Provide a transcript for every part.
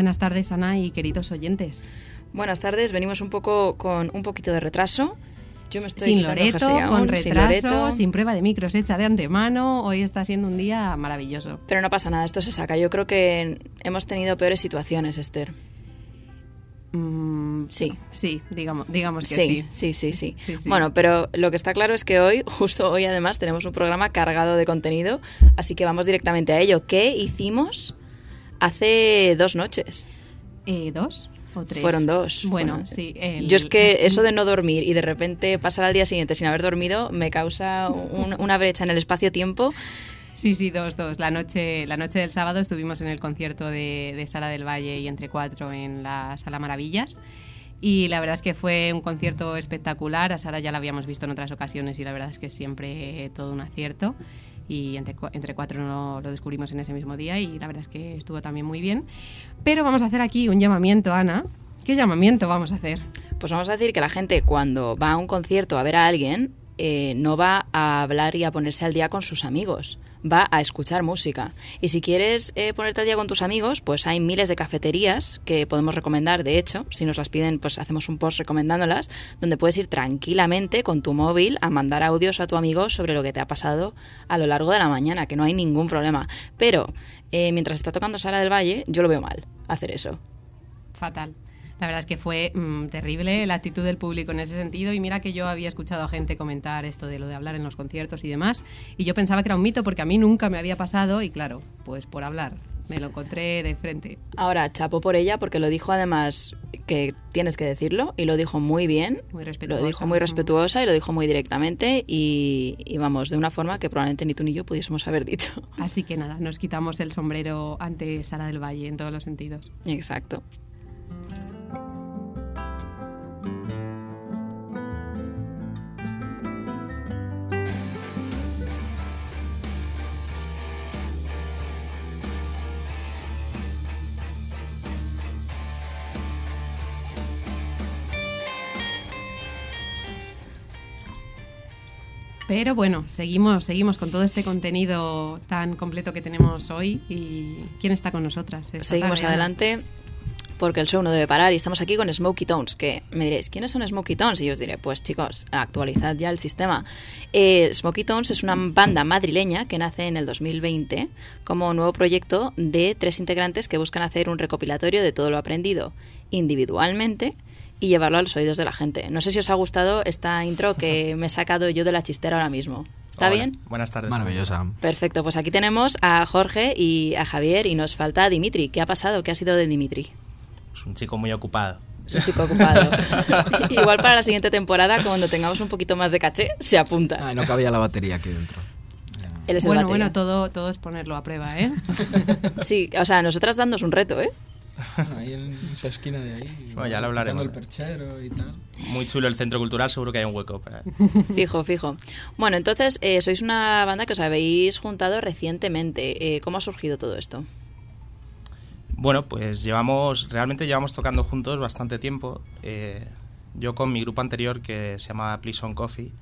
Buenas tardes, Ana y queridos oyentes. Buenas tardes, venimos un poco con un poquito de retraso. Yo me estoy sin Loreto, con retraso, sin, prueba de micros hecha de antemano. Hoy está siendo un día maravilloso. Pero no pasa nada, esto se saca. Yo creo que hemos tenido peores situaciones, Esther. Mm, sí. Sí, digamos, digamos que sí. Sí, sí, sí, sí. Bueno, pero lo que está claro es que hoy, justo hoy además, tenemos un programa cargado de contenido, así que vamos directamente a ello. ¿Qué hicimos hace dos noches? Eh, ¿Dos? ¿O tres? Fueron dos. Bueno, sí. Yo es que eso de no dormir y de repente pasar al día siguiente sin haber dormido me causa una brecha en el espacio-tiempo. Sí, sí, dos, dos. La noche, la noche del sábado estuvimos en el concierto de, de Sara del Valle y Entre Cuatro en la Sala Maravillas. Y la verdad es que fue un concierto espectacular. A Sara ya la habíamos visto en otras ocasiones y la verdad es que siempre todo un acierto y entre, entre cuatro no lo descubrimos en ese mismo día y la verdad es que estuvo también muy bien. Pero vamos a hacer aquí un llamamiento, Ana. ¿Qué llamamiento vamos a hacer? Pues vamos a decir que la gente cuando va a un concierto a ver a alguien eh, no va a hablar y a ponerse al día con sus amigos va a escuchar música. Y si quieres eh, ponerte al día con tus amigos, pues hay miles de cafeterías que podemos recomendar. De hecho, si nos las piden, pues hacemos un post recomendándolas, donde puedes ir tranquilamente con tu móvil a mandar audios a tu amigo sobre lo que te ha pasado a lo largo de la mañana, que no hay ningún problema. Pero eh, mientras está tocando Sara del Valle, yo lo veo mal hacer eso. Fatal. La verdad es que fue mm, terrible la actitud del público en ese sentido y mira que yo había escuchado a gente comentar esto de lo de hablar en los conciertos y demás y yo pensaba que era un mito porque a mí nunca me había pasado y claro, pues por hablar me lo encontré de frente. Ahora, chapo por ella porque lo dijo además que tienes que decirlo y lo dijo muy bien. Muy respetuosa. Lo dijo muy respetuosa y lo dijo muy directamente y, y, vamos, de una forma que probablemente ni tú ni yo pudiésemos haber dicho. Así que nada, nos quitamos el sombrero ante Sara del Valle en todos los sentidos. Exacto. Pero bueno, seguimos, seguimos con todo este contenido tan completo que tenemos hoy. ¿Y quién está con nosotras? Seguimos adelante porque el show no debe parar y estamos aquí con Smokey Tones, que me diréis, ¿quiénes son Smokey Tones? Y yo os diré, pues chicos, actualizad ya el sistema. Eh, Smokey Tones es una banda madrileña que nace en el 2020 como nuevo proyecto de tres integrantes que buscan hacer un recopilatorio de todo lo aprendido individualmente y llevarlo a los oídos de la gente. No sé si os ha gustado esta intro que me he sacado yo de la chistera ahora mismo. ¿Está bien? Buenas tardes. Maravillosa. Perfecto, pues aquí tenemos a Jorge y a Javier y nos falta a Dimitri. ¿Qué ha pasado? ¿Qué ha sido de Dimitri? Es un chico muy ocupado. Es un chico ocupado. Igual para la siguiente temporada, cuando tengamos un poquito más de caché, se apunta. Ah, no cabía la batería aquí dentro. Él es bueno, bueno, todo, todo es ponerlo a prueba, ¿eh? sí, o sea, nosotras dándos un reto, ¿eh? Ahí en esa esquina de ahí. Bueno, ya lo hablaremos. el perchero y tal. Muy chulo el centro cultural, seguro que hay un hueco para. Fijo, fijo. Bueno, entonces, eh, sois una banda que os habéis juntado recientemente. Eh, ¿Cómo ha surgido todo esto? Bueno, pues llevamos, realmente llevamos tocando juntos bastante tiempo. Eh, yo con mi grupo anterior que se llamaba Please on Coffee,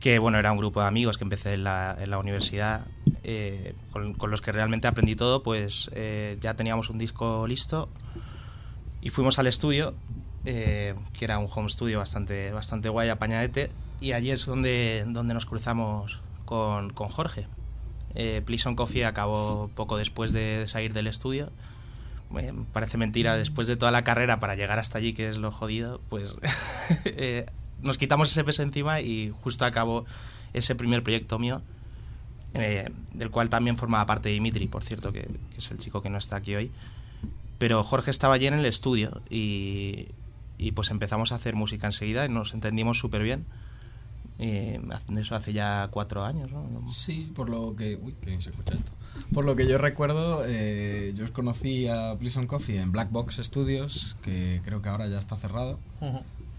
que bueno, era un grupo de amigos que empecé en la, en la universidad, eh, con, los que realmente aprendí todo, pues eh, ya teníamos un disco listo y fuimos al estudio, eh, que era un home studio bastante, bastante guay, apañadete, y allí es donde, donde nos cruzamos con, con Jorge. Please Coffee acabó poco después de, salir del estudio. parece mentira, después de toda la carrera para llegar hasta allí, que es lo jodido, pues nos quitamos ese peso encima y justo acabó ese primer proyecto mío, eh, del cual también formaba parte Dimitri, por cierto, que, es el chico que no está aquí hoy. Pero Jorge estaba allí en el estudio y, y pues empezamos a hacer música enseguida y nos entendimos súper bien. Eh, eso hace ya cuatro años, ¿no? Sí, por lo que... Uy, que se escucha esto. Por lo que yo recuerdo, eh, yo os conocí a Please on Coffee en Black Box Studios, que creo que ahora ya está cerrado.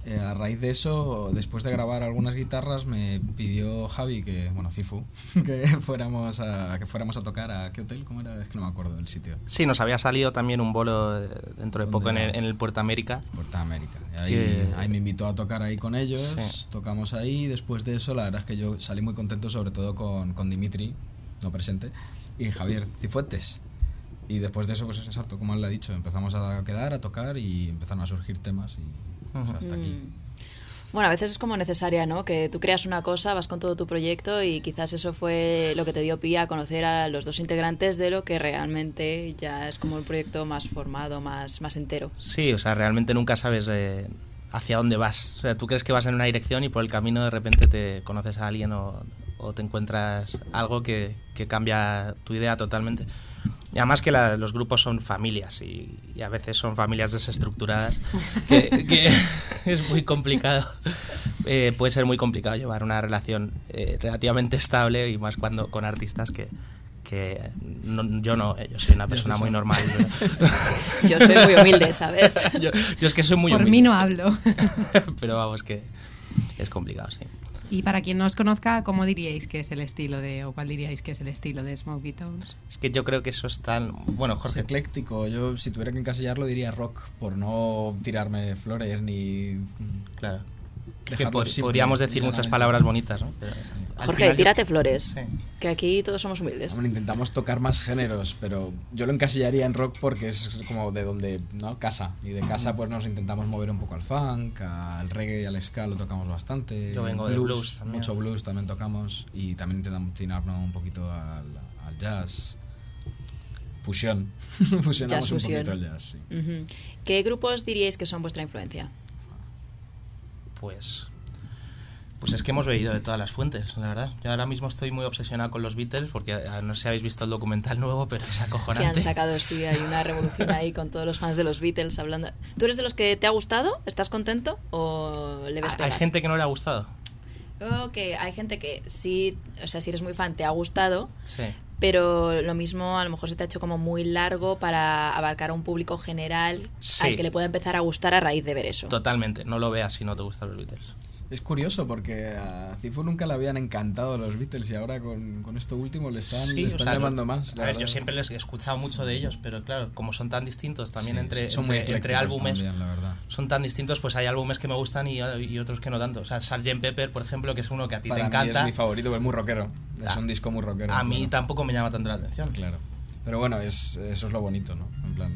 Eh, a raíz de eso, después de grabar algunas guitarras, me pidió Javi que, bueno, Cifu, que fuéramos a, que fuéramos a tocar a qué hotel, ¿cómo era? Es que no me acuerdo del sitio. Sí, nos había salido también un bolo dentro de poco en el, en el Puerto América. Puerto América. Ahí, Que- ahí me invitó a tocar ahí con ellos, Sí. tocamos ahí. Después de eso, la verdad es que yo salí muy contento, sobre todo con, con Dimitri, no presente, y Javier Cifuentes. Y después de eso, pues exacto, como él le ha dicho, empezamos a quedar, a tocar y empezaron a surgir temas y hasta aquí. Mm. Bueno, a veces es como necesaria, ¿no? Que tú creas una cosa, vas con todo tu proyecto y quizás eso fue lo que te dio pie a conocer a los dos integrantes de lo que realmente ya es como un proyecto más formado, más, más entero. Sí, o sea, realmente nunca sabes eh, hacia dónde vas. O sea, tú crees que vas en una dirección y por el camino de repente te conoces a alguien o, o te encuentras algo que, que cambia tu idea totalmente. Y además que la- los grupos son familias y, y a veces son familias desestructuradas, que, que es muy complicado. Eh, puede ser muy complicado llevar una relación eh, relativamente estable y más cuando con artistas que, que no- yo no, eh, yo soy una persona muy normal. Yo soy muy humilde, ¿sabes? yo, yo es que soy muy Por humilde. mí no hablo. Pero vamos, que es complicado, sí. Y para quien no os conozca, ¿cómo diríais que es el estilo de, o cuál diríais que es el estilo de Smokey Tones? Es que yo creo que eso es tan... Bueno, Es Jorge, ecléctico, yo si tuviera que encasillarlo diría rock, por no tirarme flores ni... claro. Que podríamos decir muchas palabras bonitas, ¿no? Pero al Jorge, final yo- tírate flores, Sí. que aquí todos somos humildes. Hombre, intentamos tocar más géneros, pero yo lo encasillaría en rock porque es como de donde, ¿no? Casa. Y de casa pues nos intentamos mover un poco al funk, al reggae y al ska lo tocamos bastante. Yo vengo de blues también. Mucho blues también tocamos y también intentamos tirarnos un poquito al, al jazz. Fusión. Fusionamos Jazz un fusión. poquito el jazz, sí. ¿Qué grupos diríais que son vuestra influencia? Pues... Pues es que hemos bebido de todas las fuentes, la verdad. Yo ahora mismo estoy muy obsesionado con los Beatles porque eh, no sé si habéis visto el documental nuevo, pero es Que acojonante. han sacado, sí, hay una revolución ahí con todos los fans de los Beatles hablando. ¿Tú eres de los que te ha gustado? ¿Estás contento? ¿O le ves Hay- gente que no le ha gustado. Ok, hay gente que sí, o sea, si eres muy fan te ha gustado, Sí. Pero lo mismo a lo mejor se te ha hecho como muy largo para abarcar a un público general Sí. al que le pueda empezar a gustar a raíz de ver eso. Totalmente. No lo veas si no te gustan los Beatles. Es curioso porque a Cifu nunca le habían encantado los Beatles y ahora con, con esto último le están, Sí, le o están sea, llamando no- más. A ver, yo siempre les he escuchado mucho de ellos, pero claro, como son tan distintos también Sí, entre, son entre, álbumes, también, la verdad. son tan distintos, pues hay álbumes que me gustan y, y otros que no tanto. O sea, Sgt. Pepper, por ejemplo, que es uno que a ti Para te mí encanta, es mi favorito, es muy rockero. Es Ah, un disco muy rockero. a mí claro. tampoco me llama tanto la atención. Claro. Pero bueno, es, eso es lo bonito, ¿no? En plan,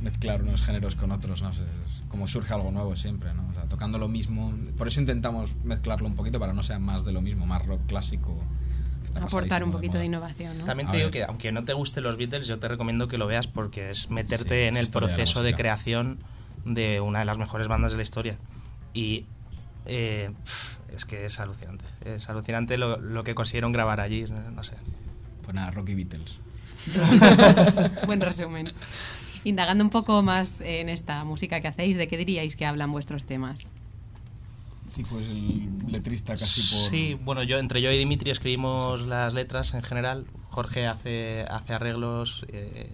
mezclar unos géneros con otros, ¿no? sé, es como surge algo nuevo siempre, ¿no? O sea, tocando lo mismo. Por eso intentamos mezclarlo un poquito para no sea más de lo mismo, más rock clásico. Aportar un poquito de moda. innovación, ¿no? También te digo que aunque no te gusten los Beatles, yo te recomiendo que lo veas porque es meterte Sí, en el de proceso de, música. creación de una de las mejores bandas de la historia. Y eh, es que es alucinante. Es alucinante lo, lo que consiguieron grabar allí, no sé. Pues nada, Rocky Beatles. Buen resumen. Indagando un poco más en esta música que hacéis, ¿de qué diríais que hablan vuestros temas? Cifu es el letrista casi por. Sí, bueno, yo entre yo y Dimitri escribimos las letras en general. Jorge hace, hace arreglos. eh,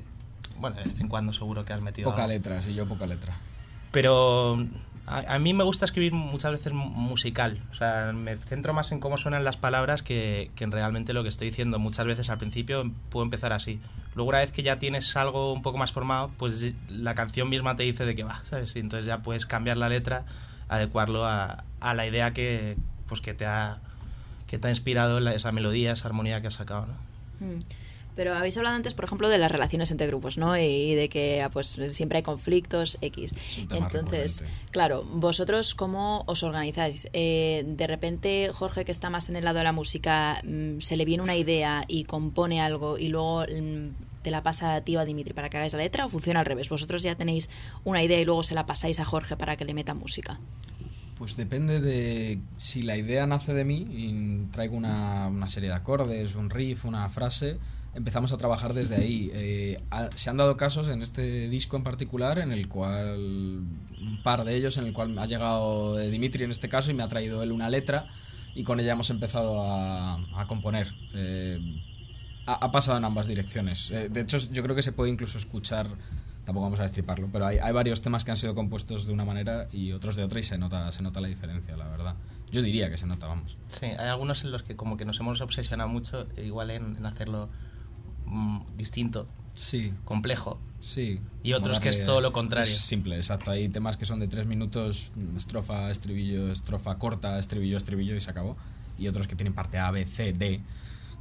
bueno, de vez en cuando seguro que has metido. Poca algo. letra, sí, yo poca letra. Pero a, mí me gusta escribir muchas veces mu- musical. O sea, me centro más en cómo suenan las palabras que, que en realmente lo que estoy diciendo. Muchas veces al principio puedo empezar así. Luego una vez que ya tienes algo un poco más formado, pues la canción misma te dice de qué va, ¿sabes? Y entonces ya puedes cambiar la letra, adecuarlo a, a la idea que, pues que te ha que te ha inspirado esa melodía, esa armonía que has sacado, ¿no? Mm. Pero habéis hablado antes, por ejemplo, de las relaciones entre grupos, ¿no? Y de que ah, pues siempre hay conflictos X. Entonces, recurrente. claro, vosotros cómo os organizáis? Eh, de repente, Jorge, que está más en el lado de la música, mm, se le viene una idea y compone algo y luego mm, te la pasa a ti o a Dimitri para que hagáis la letra o funciona al revés. Vosotros ya tenéis una idea y luego se la pasáis a Jorge para que le meta música. Pues depende de si la idea nace de mí y traigo una, una serie de acordes, un riff, una frase, empezamos a trabajar desde ahí. Eh, se han dado casos en este disco en particular en el cual, un par de ellos, en el cual ha llegado Dimitri en este caso y me ha traído él una letra y con ella hemos empezado a, a componer. Eh, ha, ha pasado en ambas direcciones. Eh, de hecho, yo creo que se puede incluso escuchar, tampoco vamos a destriparlo, pero hay, hay varios temas que han sido compuestos de una manera y otros de otra y se nota, se nota la diferencia, la verdad. Yo diría que se nota, vamos. Sí, hay algunos en los que como que nos hemos obsesionado mucho, igual en, en hacerlo mm, distinto, Sí, complejo. sí. Y otros que es todo lo contrario. es simple, exacto. Hay temas que son de tres minutos, mm, estrofa, estribillo, estrofa corta, estribillo, estribillo y se acabó. Y otros que tienen parte A, B, C, D,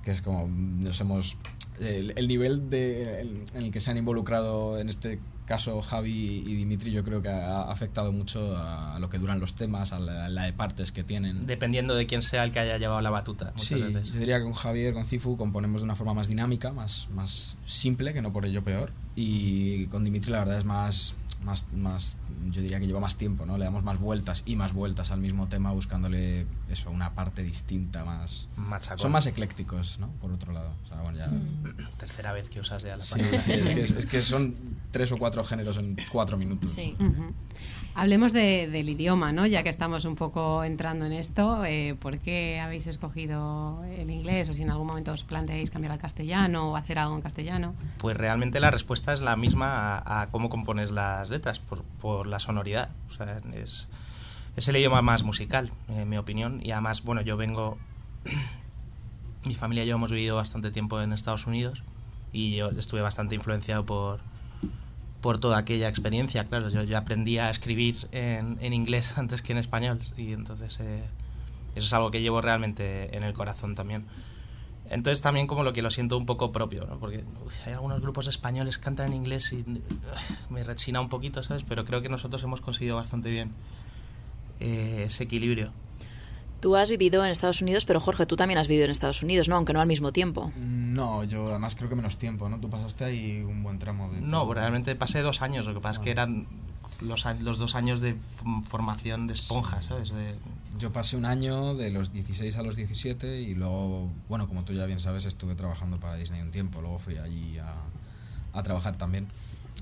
que es como mm, nos hemos... El, el nivel de, el- en el que se han involucrado, en este caso Javi y Dimitri, yo creo que ha afectado mucho a, lo que duran los temas, a la, a la de partes que tienen. Dependiendo de quién sea el que haya llevado la batuta. Muchas Sí, veces. yo diría que con Javier, con Cifu, componemos de una forma más dinámica, más, más simple, que no por ello peor. Y con Dimitri, la verdad, es más, más, más, yo diría que lleva más tiempo, ¿no? Le damos más vueltas y más vueltas al mismo tema, buscándole eso, una parte distinta, más. Machacón. Son más eclécticos, ¿no? Por otro lado. O sea, bueno, ya. Tercera vez que usas ya la Sí, es, que, es- es que son tres o cuatro géneros en cuatro minutos. Sí. Hablemos de- del idioma, ¿no? Ya que estamos un poco entrando en esto, eh, ¿por qué habéis escogido el inglés? O si en algún momento os planteáis cambiar al castellano o hacer algo en castellano. Pues realmente la respuesta es la misma a, a cómo compones las letras, por, por la sonoridad. O sea, es, es el idioma más musical, en mi opinión. Y además, bueno, yo vengo... mi familia y yo hemos vivido bastante tiempo en Estados Unidos y yo estuve bastante influenciado por, por toda aquella experiencia. Claro, yo, yo aprendí a escribir en, en inglés antes que en español y entonces eh, eso es algo que llevo realmente en el corazón también. Entonces también como lo que lo siento un poco propio, ¿no? Porque uy, hay algunos grupos españoles que cantan en inglés y uh, me rechina un poquito, ¿sabes? Pero creo que nosotros hemos conseguido bastante bien eh, ese equilibrio. Tú has vivido en Estados Unidos, pero Jorge, tú también has vivido en Estados Unidos, ¿no? Aunque no al mismo tiempo. No, yo además creo que menos tiempo, ¿no? Tú pasaste ahí un buen tramo de. No, realmente pasé dos años, lo que pasa es que Ah. eran los, los dos años de formación de esponja, ¿sabes? De- Yo pasé un año de los 16 a los 17 y luego, bueno, como tú ya bien sabes, estuve trabajando para Disney un tiempo, luego fui allí a, a trabajar también.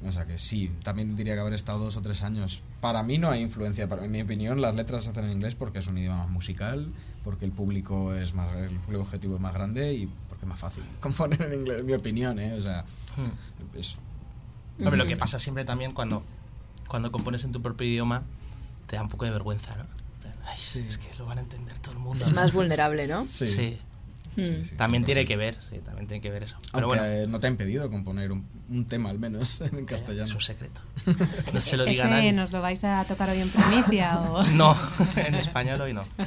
O sea que sí, también diría que haber estado dos o tres años. Para mí no hay influencia, para, en mi opinión las letras se hacen en inglés porque es un idioma más musical, porque el público es más el público objetivo es más grande y porque es más fácil componer en inglés, en mi opinión, ¿eh? O sea, es, Hombre, lo que Ujú. pasa siempre también cuando, cuando compones en tu propio idioma, te da un poco de vergüenza, ¿no? Ay, Es que lo van a entender todo el mundo. Es más vulnerable, ¿no? sí, Sí. Sí, Mm. sí, También tiene 100%. que ver, sí, también tiene que ver eso. Pero Aunque bueno, eh, no te ha impedido componer un, un tema al menos en calla, castellano. es un secreto. No se lo diga a ¿Ese nadie. nos lo vais a tocar hoy en primicia o No, en español hoy no. Eh,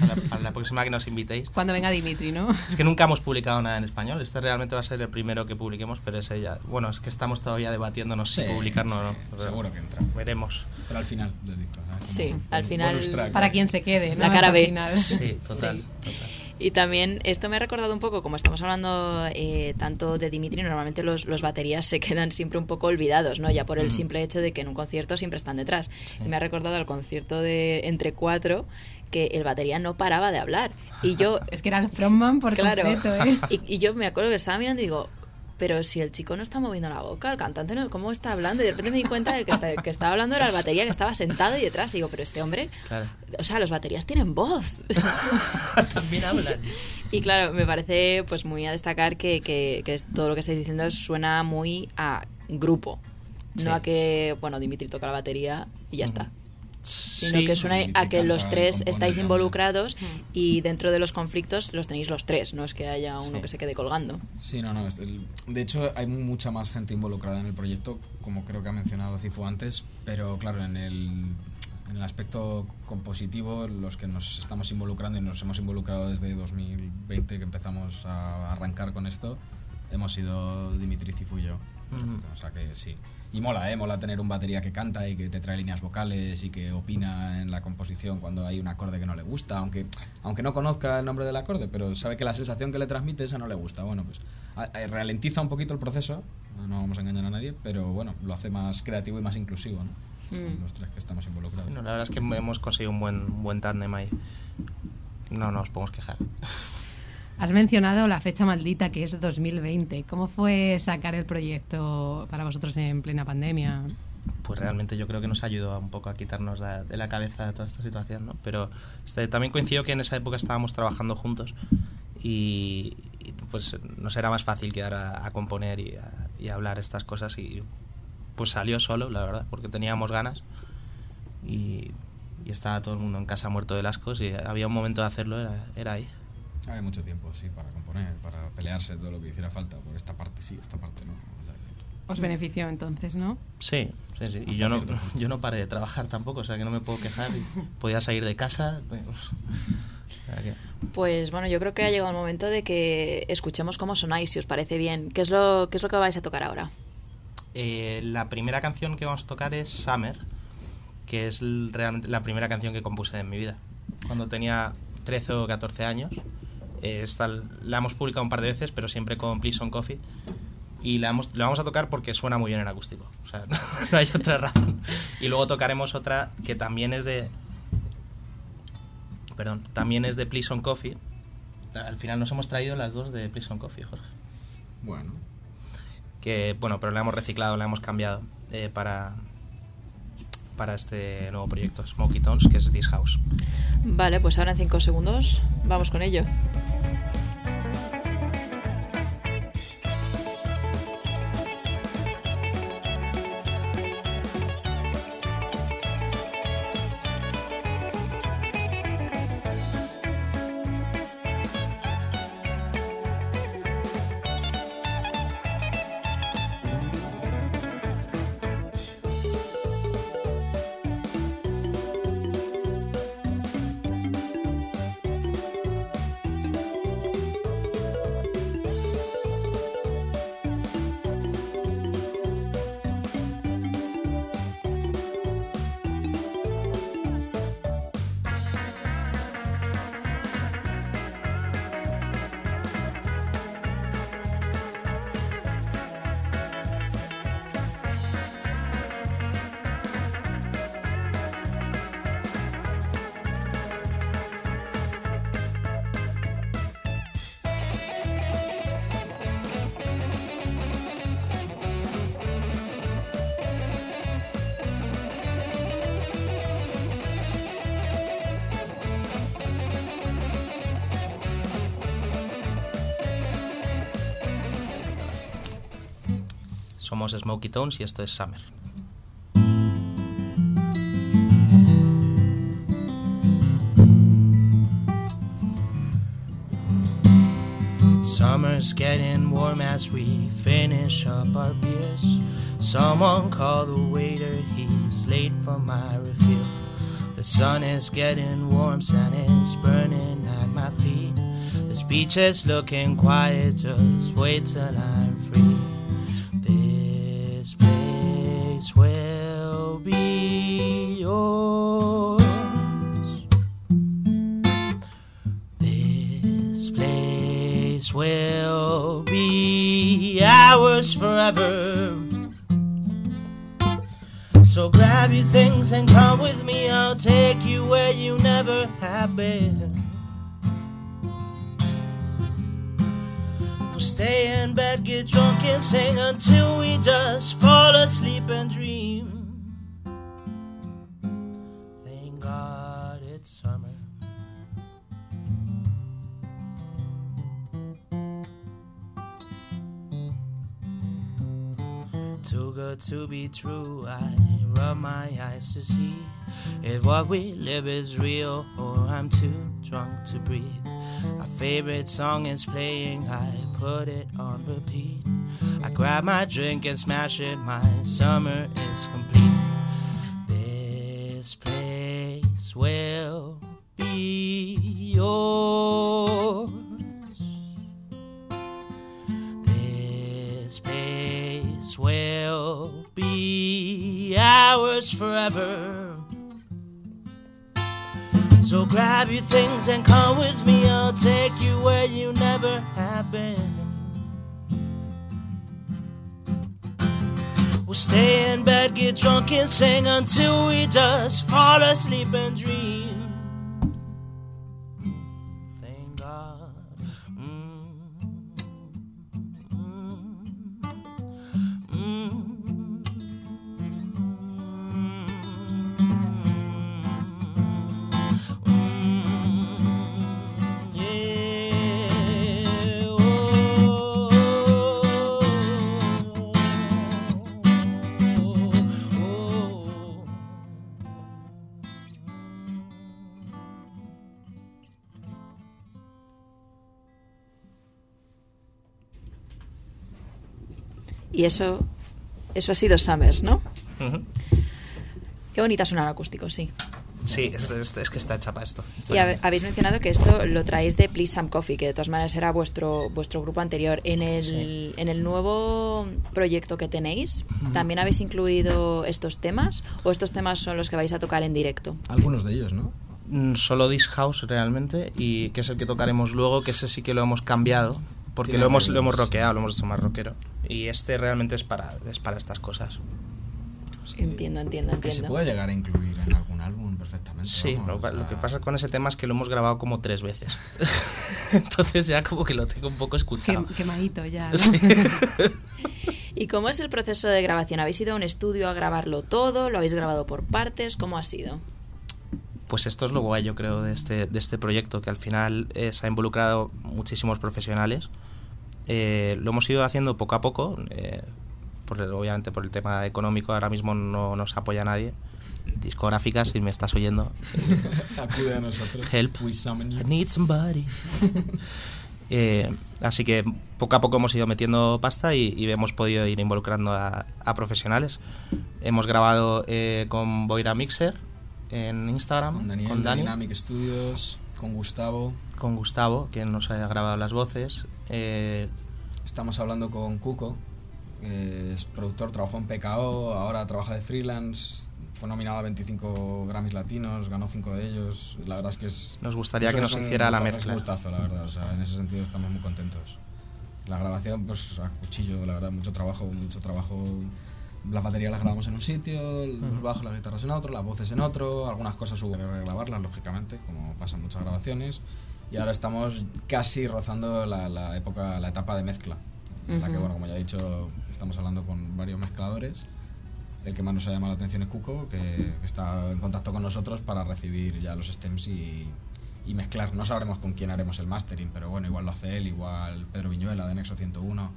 Para la, para la próxima que nos invitéis. cuando venga Dimitri, no? Es que nunca hemos publicado nada en español. Este realmente va a ser el primero que publiquemos, pero ese ya. Bueno, es que estamos todavía debatiéndonos si Sí, publicarlo o no. Pero seguro que entra. Veremos. Pero al final. Como Sí, al final-. Para quien se quede, ¿no? La cara B. Sí, total. Sí. total. Y también esto me ha recordado un poco, como estamos hablando eh, tanto de Dimitri, normalmente los, los baterías se quedan siempre un poco olvidados, ¿no? Ya por el simple hecho de que en un concierto siempre están detrás. Y me ha recordado al concierto de Entre Cuatro que el batería no paraba de hablar. Y yo, Es que era el frontman por claro, completo, ¿eh? y, y yo me acuerdo que estaba mirando y digo, pero si el chico no está moviendo la boca, el cantante no, ¿cómo está hablando? Y de repente me di cuenta de que el que, el que estaba hablando era el batería que estaba sentado y detrás. Y digo, pero este hombre, Claro. o sea, los baterías tienen voz. También hablan. Y claro, me parece pues muy a destacar que, que, que todo lo que estáis diciendo suena muy a grupo. No a que, bueno, Dimitri toca la batería y ya está. Sino Sí, que suena Dimitri a que los tres estáis también. involucrados y dentro de los conflictos los tenéis los tres, no es que haya uno Sí. que se quede colgando. Sí, no, no. es el- de hecho, hay mucha más gente involucrada en el proyecto, como creo que ha mencionado Cifu antes, pero claro, en el, en el aspecto compositivo, los que nos estamos involucrando y nos hemos involucrado desde 2020 que empezamos a arrancar con esto, hemos sido Dimitri, Cifu y yo. O sea que sí. Y mola, ¿eh? Mola tener un batería que canta y que te trae líneas vocales y que opina en la composición cuando hay un acorde que no le gusta, aunque, aunque no conozca el nombre del acorde, pero sabe que la sensación que le transmite esa no le gusta. Bueno, pues a- a- ralentiza un poquito el proceso, no vamos a engañar a nadie, pero bueno, lo hace más creativo y más inclusivo, ¿no? Mm. Los tres que estamos involucrados. Bueno, la verdad es que hemos conseguido un buen, un buen tándem ahí. No nos podemos quejar. Has mencionado la fecha maldita que es 2020. ¿Cómo fue sacar el proyecto para vosotros en plena pandemia? pues realmente yo creo que nos ayudó un poco a quitarnos de la cabeza toda esta situación, ¿no? Pero este, también coincidió que en esa época estábamos trabajando juntos y, pues nos era más fácil quedar a, componer y hablar estas cosas y pues salió solo, la verdad, porque teníamos ganas y, estaba todo el mundo en casa muerto de ascos y había un momento de hacerlo, era ahí. Había mucho tiempo, sí, para componer, para pelearse todo lo que hiciera falta, por esta parte sí, esta parte no. Os benefició entonces, ¿no? Sí, sí, sí. Y yo no, yo no paré de trabajar tampoco, o sea que no me puedo quejar. podía salir de casa. Pues, pues bueno, yo creo que ha llegado el momento de que escuchemos cómo sonáis, si os parece bien. ¿Qué es lo, qué es lo que vais a tocar ahora? Eh, la primera canción que vamos a tocar es Summer, que es realmente la primera canción que compuse en mi vida. Cuando tenía 13 o 14 años. Eh, la hemos publicado un par de veces, pero siempre con Please on Coffee y la, vamos a tocar porque suena muy bien en acústico. O sea, no, hay otra razón. Y luego tocaremos otra que también es de. Perdón, también es de Please on Coffee. Al final nos hemos traído las dos de Please on Coffee, Jorge. Bueno. Que, bueno, pero la hemos reciclado, la hemos cambiado eh, para, para este nuevo proyecto, Smoky Tones, que es This House. Vale, pues ahora en cinco segundos vamos con ello. Somos Smokey Tones y esto es Summer. Summer's getting warm as we finish up our beers. Someone call the waiter, he's late for my refill. The sun is getting warm, sun is burning at my feet. This beach is looking quiet, just wait till I'm been. We'll stay in bed, get drunk, and sing until we just fall asleep and dream. Thank God it's summer. Too good to be true, I rub my eyes to see if what we live is real or I'm too drunk to breathe. Our favorite song is playing, I put it on repeat. I grab my drink and smash it, my summer is complete. This place will be yours. Forever. So grab your things and come with me, I'll take you where you never have been. We'll stay in bed, get drunk, and sing until we just fall asleep and dream. Y eso, eso ha sido Summers, ¿no? Ujú. Qué bonita suena el acústico, sí. Sí, es, es- es que está hecha para esto. Esto Y habe- habéis mencionado que esto lo traéis de Please Some Coffee, que de todas maneras era vuestro, vuestro grupo anterior. En el, en el nuevo proyecto que tenéis, ¿también habéis incluido estos temas? ¿O estos temas son los que vais a tocar en directo? Algunos de ellos, ¿no? Mm, solo This House realmente y que es el que tocaremos luego, que ese sí que lo hemos cambiado porque Tiene lo hemos, lo hemos sí. rockeado, lo hemos hecho más rockero. Y este realmente es para, es para estas cosas. Entiendo, entiendo, Que se entiendo. puede llegar a incluir en algún álbum perfectamente. Sí, vamos, lo, o lo que pasa con ese tema es que lo hemos grabado como tres veces. Entonces ya como que lo tengo un poco escuchado. Quem- quemadito ya. ¿no? Sí. ¿Y cómo es el proceso de grabación? ¿Habéis ido a un estudio a grabarlo todo? ¿Lo habéis grabado por partes? ¿Cómo ha sido? Pues esto es lo guay, yo creo, de este, de este proyecto, que al final eh, se ha involucrado muchísimos profesionales. Eh, lo hemos ido haciendo poco a poco, eh, por el- obviamente por el tema económico, ahora mismo no nos apoya nadie. Discográficas, si me estás oyendo, Acude a nosotros. Help. We summon you. I need somebody. Eh, así que poco a poco hemos ido metiendo pasta y, y hemos podido ir involucrando a, a profesionales. Hemos grabado eh, con Boira Mixer en Instagram, Con Daniel con Dani, Dynamic Studios, con Gustavo. con Gustavo, que nos ha grabado las voces. Eh, Estamos hablando con Cuco, que es productor, trabajó en PKO, ahora trabaja de freelance. Fue nominado a 25 Grammys latinos, ganó 5 de ellos. La verdad es que es. Nos gustaría que nos hiciera la mezcla. Es un gustazo, la verdad. O sea, en ese sentido estamos muy contentos. La grabación, pues a cuchillo, la verdad, mucho trabajo, mucho trabajo. Las baterías las grabamos en un sitio, los bajos, las guitarras en otro, las voces en otro, algunas cosas hubo que regrabarlas, lógicamente, como pasa en muchas grabaciones. Y ahora estamos casi rozando la, la época, la etapa de mezcla. en La que, bueno, como ya he dicho, estamos hablando con varios mezcladores. El que más nos ha llamado la atención es Cuco, que, que está en contacto con nosotros para recibir ya los stems y, y mezclar. No sabremos con quién haremos el mastering, pero bueno, igual lo hace él, igual Pedro Viñuela de Nexo 101.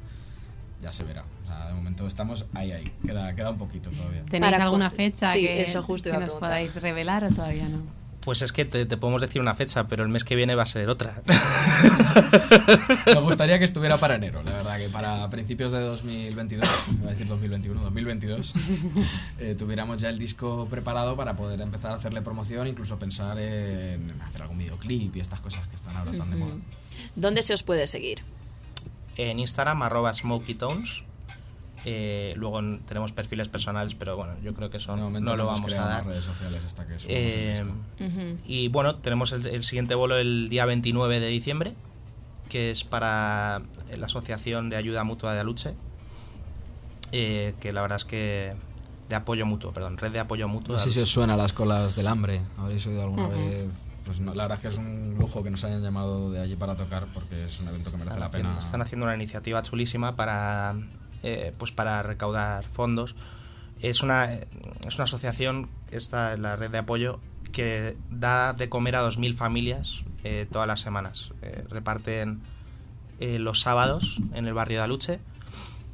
Ya se verá. O sea, de momento estamos ahí, ahí. Queda, queda un poquito todavía. ¿Tenéis alguna fecha sí, que, eso justo que a nos podáis revelar o todavía no? Pues es que te, te podemos decir una fecha, pero el mes que viene va a ser otra. Me gustaría que estuviera para enero, la verdad, que para principios de 2022, iba a decir 2021, 2022, eh, tuviéramos ya el disco preparado para poder empezar a hacerle promoción, incluso pensar en hacer algún videoclip y estas cosas que están ahora tan de moda. ¿Dónde se os puede seguir? en Instagram, arroba SmokeyTones. Eh, luego en- tenemos perfiles personales, pero bueno, yo creo que eso momento no lo vamos a dar. redes sociales hasta que Eh, el disco. Ujú. y bueno, tenemos el, el siguiente bolo el día 29 de diciembre, que es para la Asociación de Ayuda Mutua de Aluche, eh, que la verdad es que de apoyo mutuo, perdón, red de apoyo mutuo. No sé si os suena las colas del hambre. ¿Habréis oído alguna Ujú. vez? Pues no, la verdad es que es un lujo que nos hayan llamado de allí para tocar porque es un evento que merece están, la haciendo, pena. están haciendo una iniciativa chulísima para eh, pues para recaudar fondos. Es una es una asociación esta la red de apoyo que da de comer a 2.000 familias eh, todas las semanas. Eh, reparten eh, los sábados en el barrio de Aluche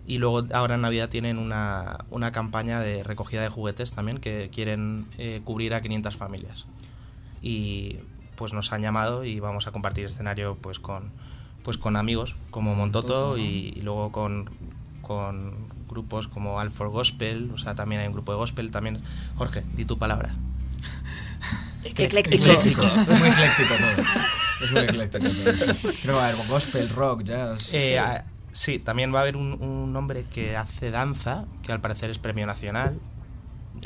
y luego ahora en Navidad tienen una, una campaña de recogida de juguetes también que quieren cubrir a 500 familias. Y pues nos han llamado y vamos a compartir escenario pues con pues con amigos como Montoto Montoto, ¿no? y, y luego con, con grupos como All for Gospel, o sea, también hay un grupo de gospel también. Jorge, di tu palabra. Ecléctico. Ecléctico. es muy ecléctico todo. Es muy ecléctico todo. Creo que va a haber gospel, rock, jazz. Eh, Sí. ah, sí, también va a haber un, un hombre que hace danza, que al parecer es premio nacional.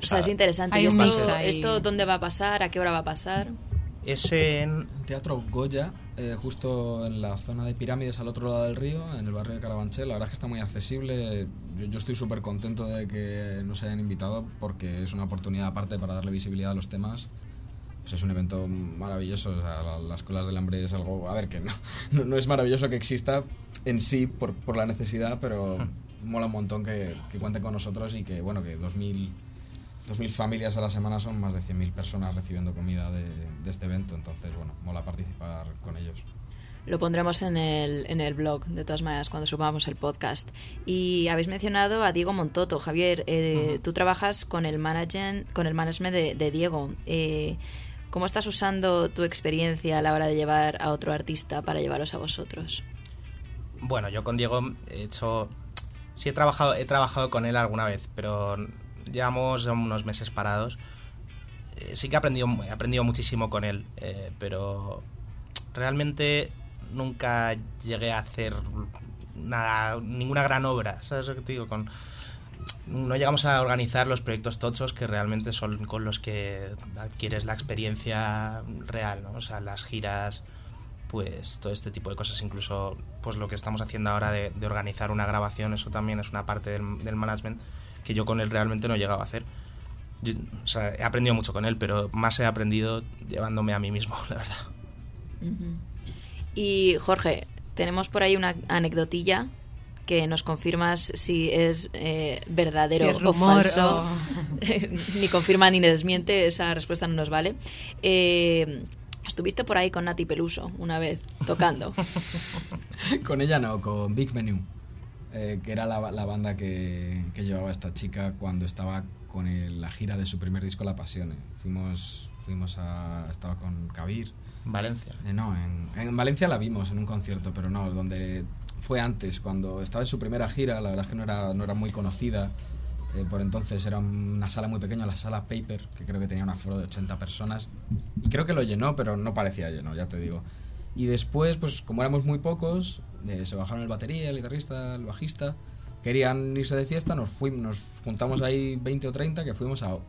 O sea, es interesante. Hay ¿Y un esto, mix ahí. esto dónde va a pasar? ¿A qué hora va a pasar? Es en Teatro Goya, eh, justo en la zona de pirámides al otro lado del río, en el barrio de Carabanchel. La verdad es que está muy accesible. Yo, yo estoy súper contento de que nos hayan invitado porque es una oportunidad aparte para darle visibilidad a los temas. Pues es un evento maravilloso. o sea, la- las colas del hambre es algo. A ver, que no, no, no es maravilloso que exista en sí por, por la necesidad, pero mola un montón que, que cuenten con nosotros y que, bueno, que 2000. 2.000 familias a la semana son más de 100.000 personas recibiendo comida de, de este evento, entonces, bueno, mola participar con ellos. Lo pondremos en el, en el blog, de todas maneras, cuando subamos el podcast. Y habéis mencionado a Diego Montoto. Javier, eh, tú trabajas con el, managen- con el management de, de Diego. Eh, ¿Cómo estás usando tu experiencia a la hora de llevar a otro artista para llevaros a vosotros? Bueno, yo con Diego he hecho Sí, he trabajado, he trabajado con él alguna vez, pero llevamos unos meses parados. Eh, sí que he aprendido, he aprendido muchísimo con él, eh, pero realmente nunca llegué a hacer nada, ninguna gran obra, ¿sabes lo que te digo? Con, no llegamos a organizar los proyectos tochos que realmente son con los que adquieres la experiencia real, ¿no? O sea, las giras, pues todo este tipo de cosas, incluso pues lo que estamos haciendo ahora de, organizar una grabación, eso también es una parte del, management que yo con él realmente no he llegado a hacer. o sea, he aprendido mucho con él, pero más he aprendido llevándome a mí mismo, la verdad. Y Jorge, tenemos por ahí una anecdotilla que nos confirmas si es eh, verdadero o falso. ni confirma ni desmiente, esa respuesta no nos vale. Eh, estuviste por ahí con Nati Peluso una vez tocando. con ella no, con Big Menu, eh, que era la, banda que, llevaba esta chica cuando estaba con la gira de su primer disco La Pasión. Fuimos, fuimos a. Estaba con Kabir. Valencia. no, en, en Valencia la vimos en un concierto, pero no, donde fue antes, cuando estaba en su primera gira, la verdad es que no era, no era muy conocida. Eh, por entonces era una sala muy pequeña, la sala Paper, que creo que tenía un aforo de 80 personas. Y creo que lo llenó, pero no parecía lleno, ya te digo. Y después, pues como éramos muy pocos, eh, se bajaron el batería, el guitarrista, el bajista. Querían irse de fiesta, nos, fuimos, nos juntamos ahí 20 o 30 que fuimos a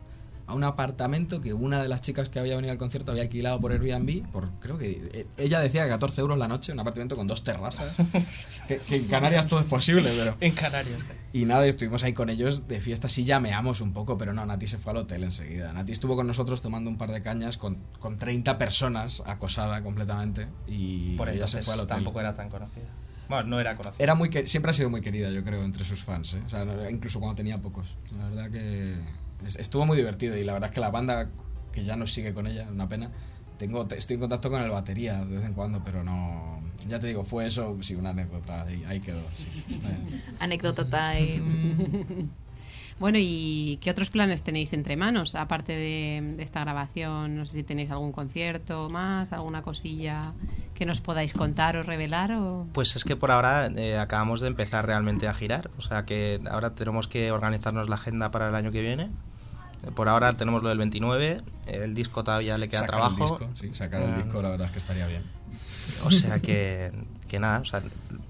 a un apartamento que una de las chicas que había venido al concierto había alquilado por Airbnb, por creo que eh, ella decía que 14 euros la noche, un apartamento con dos terrazas, que, en Canarias todo es posible, pero... En Canarias. Y nada, estuvimos ahí con ellos de fiesta, sí llameamos un poco, pero no, Nati se fue al hotel enseguida. Nati estuvo con nosotros tomando un par de cañas con, con 30 personas, acosada completamente, y por ella se fue al hotel. tampoco era tan conocida. Bueno, no era conocida. Era muy que, siempre ha sido muy querida, yo creo, entre sus fans, ¿eh? o sea, incluso cuando tenía pocos. La verdad que estuvo muy divertido y la verdad es que la banda que ya no sigue con ella, una pena. Tengo, estoy en contacto con el batería de vez en cuando, pero no. Ya te digo, fue eso, sí, una anécdota, ahí, ahí quedó. anécdota time. Bueno, ¿y qué otros planes tenéis entre manos, aparte de, esta grabación? No sé si tenéis algún concierto más, alguna cosilla que nos podáis contar o revelar. O... Pues es que por ahora eh, acabamos de empezar realmente a girar, o sea que ahora tenemos que organizarnos la agenda para el año que viene por ahora tenemos lo del 29, el disco todavía le queda trabajo. sí, sacar el ah. disco la verdad es que estaría bien. O sea que, que nada, o sea,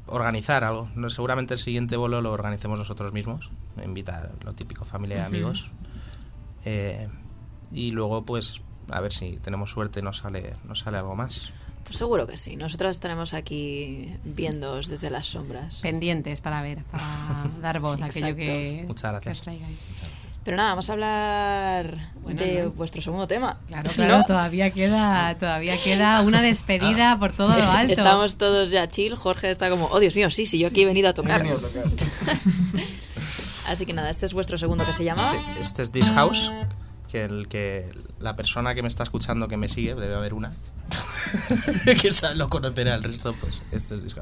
organizar algo. Seguramente el siguiente bolo lo organicemos nosotros mismos, invitar lo típico, familia y amigos. Eh, y luego pues a ver si tenemos suerte nos sale, nos sale algo más. Pues seguro que sí. Nosotras estaremos aquí viéndoos desde las sombras. Pendientes para ver, para dar voz a aquello que, Muchas gracias. Que traigáis. Pero nada, vamos a hablar de vuestro segundo tema. Claro, claro, todavía queda, todavía queda una despedida por todo lo alto. Estamos todos ya chill, Jorge está como, oh Dios mío, sí, sí, yo aquí he venido a tocar. Así que nada, este es vuestro segundo que se llama. Este es This House, que el que la persona que me está escuchando que me sigue, debe haber una, que lo conocerá, el resto, pues este es This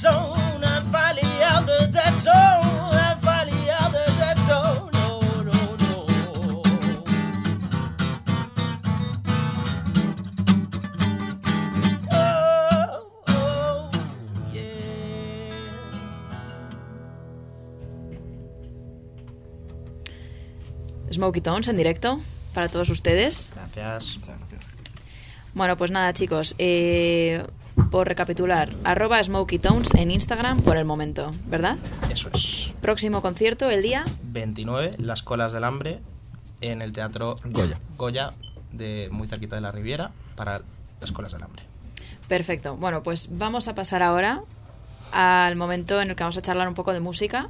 zone. I'm finally out of that zone. I'm finally out of that zone. No, no, no. Oh, oh, yeah. Smokey Tones en directo para todos ustedes. Gracias. Bueno, pues nada, chicos. eh, por recapitular, arroba Smokey Tones en Instagram por el momento, ¿verdad? Eso es. Próximo concierto el día 29, Las Colas del Hambre, en el Teatro Goya. Goya, de muy cerquita de la Riviera, para Las Colas del Hambre. Perfecto. Bueno, pues vamos a pasar ahora al momento en el que vamos a charlar un poco de música.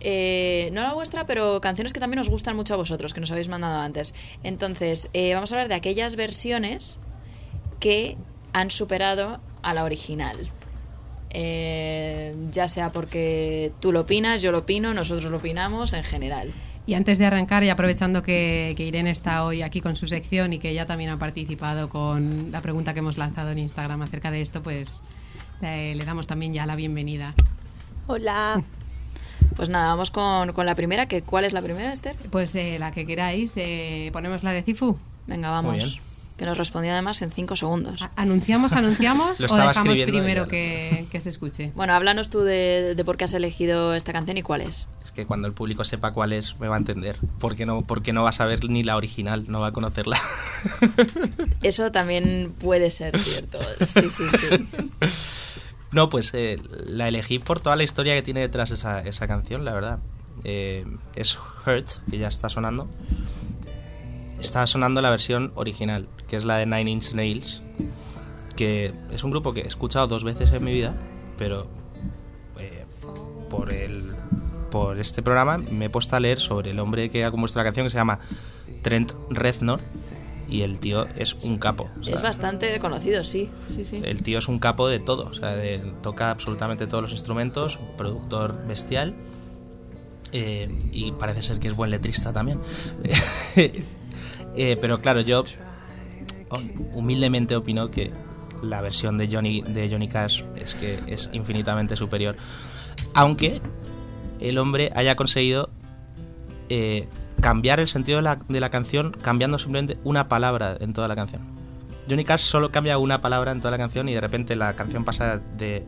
Eh, no la vuestra, pero canciones que también os gustan mucho a vosotros, que nos habéis mandado antes. Entonces, eh, vamos a hablar de aquellas versiones que han superado a la original. Eh, ya sea porque tú lo opinas, yo lo opino, nosotros lo opinamos en general. Y antes de arrancar, y aprovechando que, que Irene está hoy aquí con su sección y que ella también ha participado con la pregunta que hemos lanzado en Instagram acerca de esto, pues eh, le damos también ya la bienvenida. Hola. Pues nada, vamos con, con la primera. Que, ¿Cuál es la primera, Esther? Pues eh, la que queráis, eh, ponemos la de Cifu. Venga, Muy vamos. bien. Que nos respondió además en cinco segundos. ¿Anunciamos, anunciamos o dejamos primero que, que se escuche? Bueno, háblanos tú de, de por qué has elegido esta canción y cuál es. Es que cuando el público sepa cuál es, me va a entender. Porque no, porque no va a saber ni la original, no va a conocerla. Eso también puede ser cierto. Sí, sí, sí. No, pues eh, la elegí por toda la historia que tiene detrás esa, esa canción, la verdad. Eh, es Hurt, que ya está sonando. Está sonando la versión original, que es la de Nine Inch Nails, que es un grupo que he escuchado dos veces en mi vida, pero eh, por, el, por este programa me he puesto a leer sobre el hombre que ha compuesto la canción, que se llama Trent Reznor, y el tío es un capo. o sea, Es bastante conocido, sí. Sí, sí. el tío es un capo de todo, o sea, de- toca absolutamente todos los instrumentos, productor bestial eh, y parece ser que es buen letrista también. Eh, pero claro, yo oh, humildemente opino que la versión de Johnny, de Johnny Cash es que es infinitamente superior, aunque el hombre haya conseguido eh, cambiar el sentido de la, de la canción cambiando simplemente una palabra en toda la canción. Johnny Cash solo cambia una palabra en toda la canción y de repente la canción pasa de,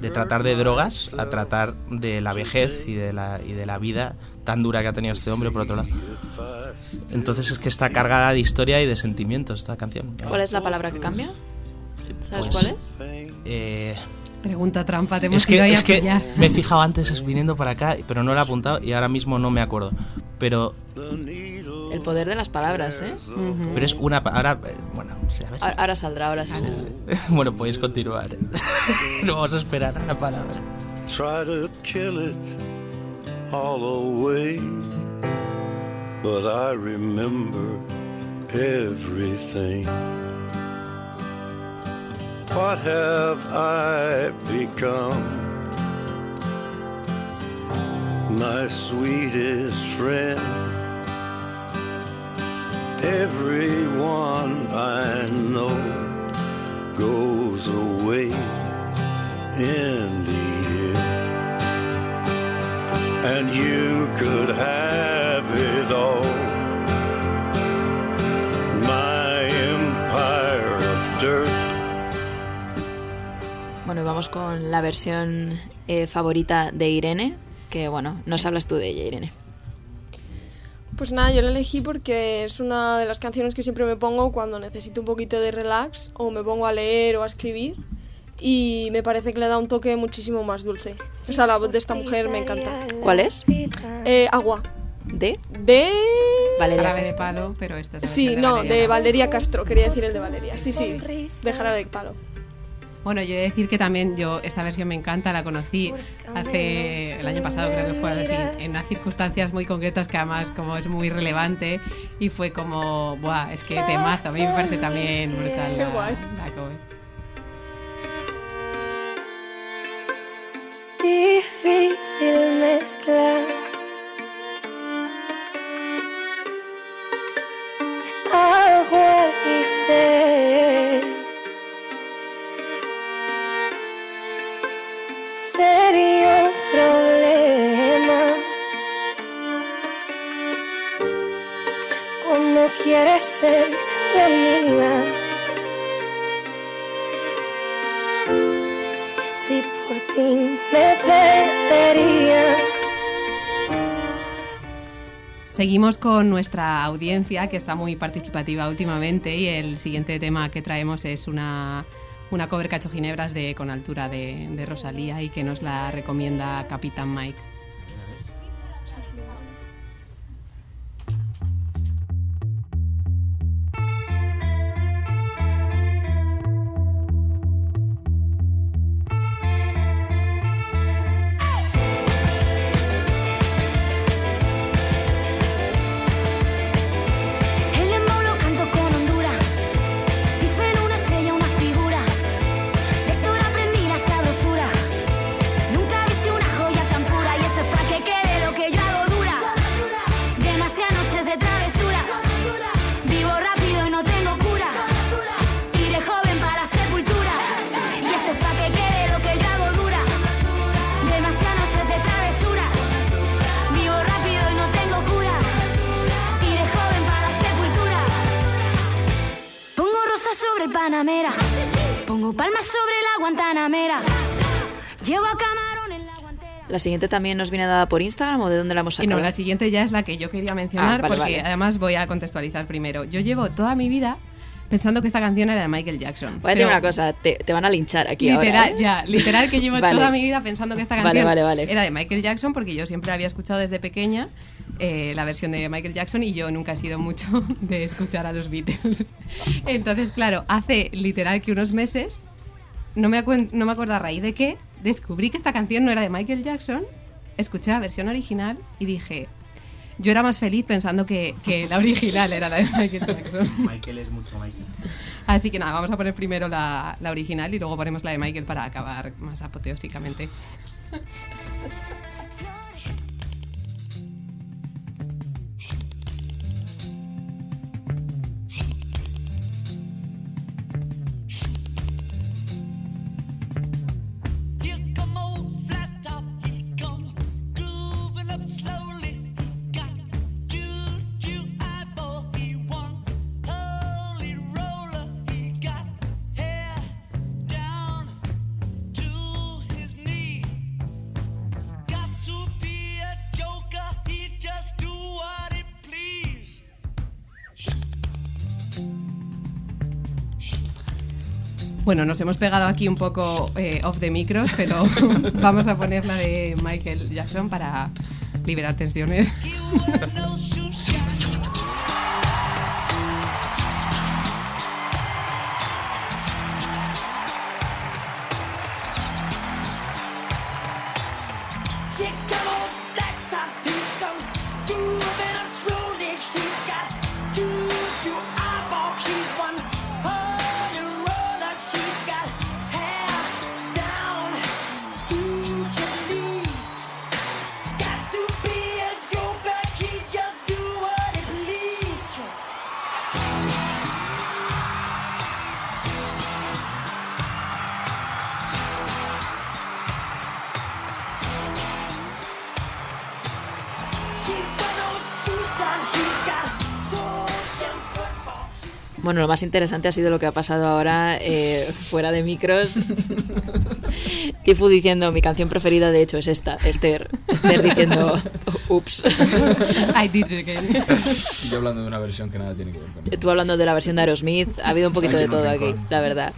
de tratar de drogas a tratar de la vejez y de la, y de la vida tan dura que ha tenido este hombre por otro lado. Entonces es que está cargada de historia y de sentimientos esta canción. ¿Cuál es la palabra que cambia? ¿Sabes Pues- cuál es? Eh, Pregunta trampa, te hemos es que, ido ahí es a que pillar. me he fijado antes viniendo para acá, pero no lo he apuntado y ahora mismo no me acuerdo. Pero, El poder de las palabras, ¿eh? Pero es una... Ahora, eh, bueno, sí, a ver. Ahora ahora saldrá, ahora sí. Bueno, podéis continuar. no vamos a esperar a la palabra. try to kill it all away. But I remember everything. What have I become? My sweetest friend. Everyone I know goes away in the end. And you could have it all. My empire of dirt. Bueno, vamos con la versión eh, favorita de Irene, que bueno, nos hablas tú de ella, Irene. Pues nada, yo la elegí porque es una de las canciones que siempre me pongo cuando necesito un poquito de relax o me pongo a leer o a escribir y me parece que le da un toque muchísimo más dulce. O sea, la voz de esta mujer me encanta. ¿Cuál es? Eh, agua. ¿De? De... Valeria Jarabe de Castro. palo, pero esta es la Sí, versión no, Valeria de. Valeria Castro, quería decir el de Valeria. Sí, sí, de Jarabe de Palo. Bueno, yo he de decir que también yo esta versión me encanta, la conocí hace el año pasado, creo que fue así, en unas circunstancias muy concretas que además como es muy relevante y fue como, buah, es que temazo, a mí me parece también brutal la, la cover. Difícil mezclar agua y sed. Quieres ser mi amiga. Si por ti me perdería. Seguimos con nuestra audiencia que está muy participativa últimamente y el siguiente tema que traemos es una, una cover cacho ginebras de Con altura de, de Rosalía y que nos la recomienda Capitán Mike. Palmas sobre la Guantanamera. Llevo a camarón en la guantera. La siguiente también nos viene dada por Instagram o de dónde la hemos Y sacado. no, la siguiente ya es la que yo quería mencionar Ah, vale, porque vale. además voy a contextualizar primero. Yo llevo toda mi vida pensando que esta canción era de Michael Jackson. Voy a decir una cosa, te, te van a linchar aquí literal, ahora. ¿eh? ya, literal que llevo Vale. toda mi vida pensando que esta canción vale, vale. era de Michael Jackson porque yo siempre había escuchado desde pequeña eh, la versión de Michael Jackson y yo nunca he sido mucho de escuchar a los Beatles. Entonces, claro, hace literal que unos meses, no me, no me acuerdo a raíz de qué, descubrí que esta canción no era de Michael Jackson, escuché la versión original y dije... Yo era más feliz pensando que, que la original era la de Michael Jackson. Michael es mucho Michael. Así que nada, vamos a poner primero la, la original y luego ponemos la de Michael para acabar más apoteósicamente. Bueno, nos hemos pegado aquí un poco eh, off the micros, pero vamos a poner la de Michael Jackson para liberar tensiones. Bueno, lo más interesante ha sido lo que ha pasado ahora eh, fuera de micros. Tifu diciendo, mi canción preferida de hecho es esta, Esther. Esther diciendo, ups. I did it again. Y yo hablando de una versión que nada tiene que ver con Tú hablando de la versión de Aerosmith, ha habido un poquito de todo aquí, la verdad.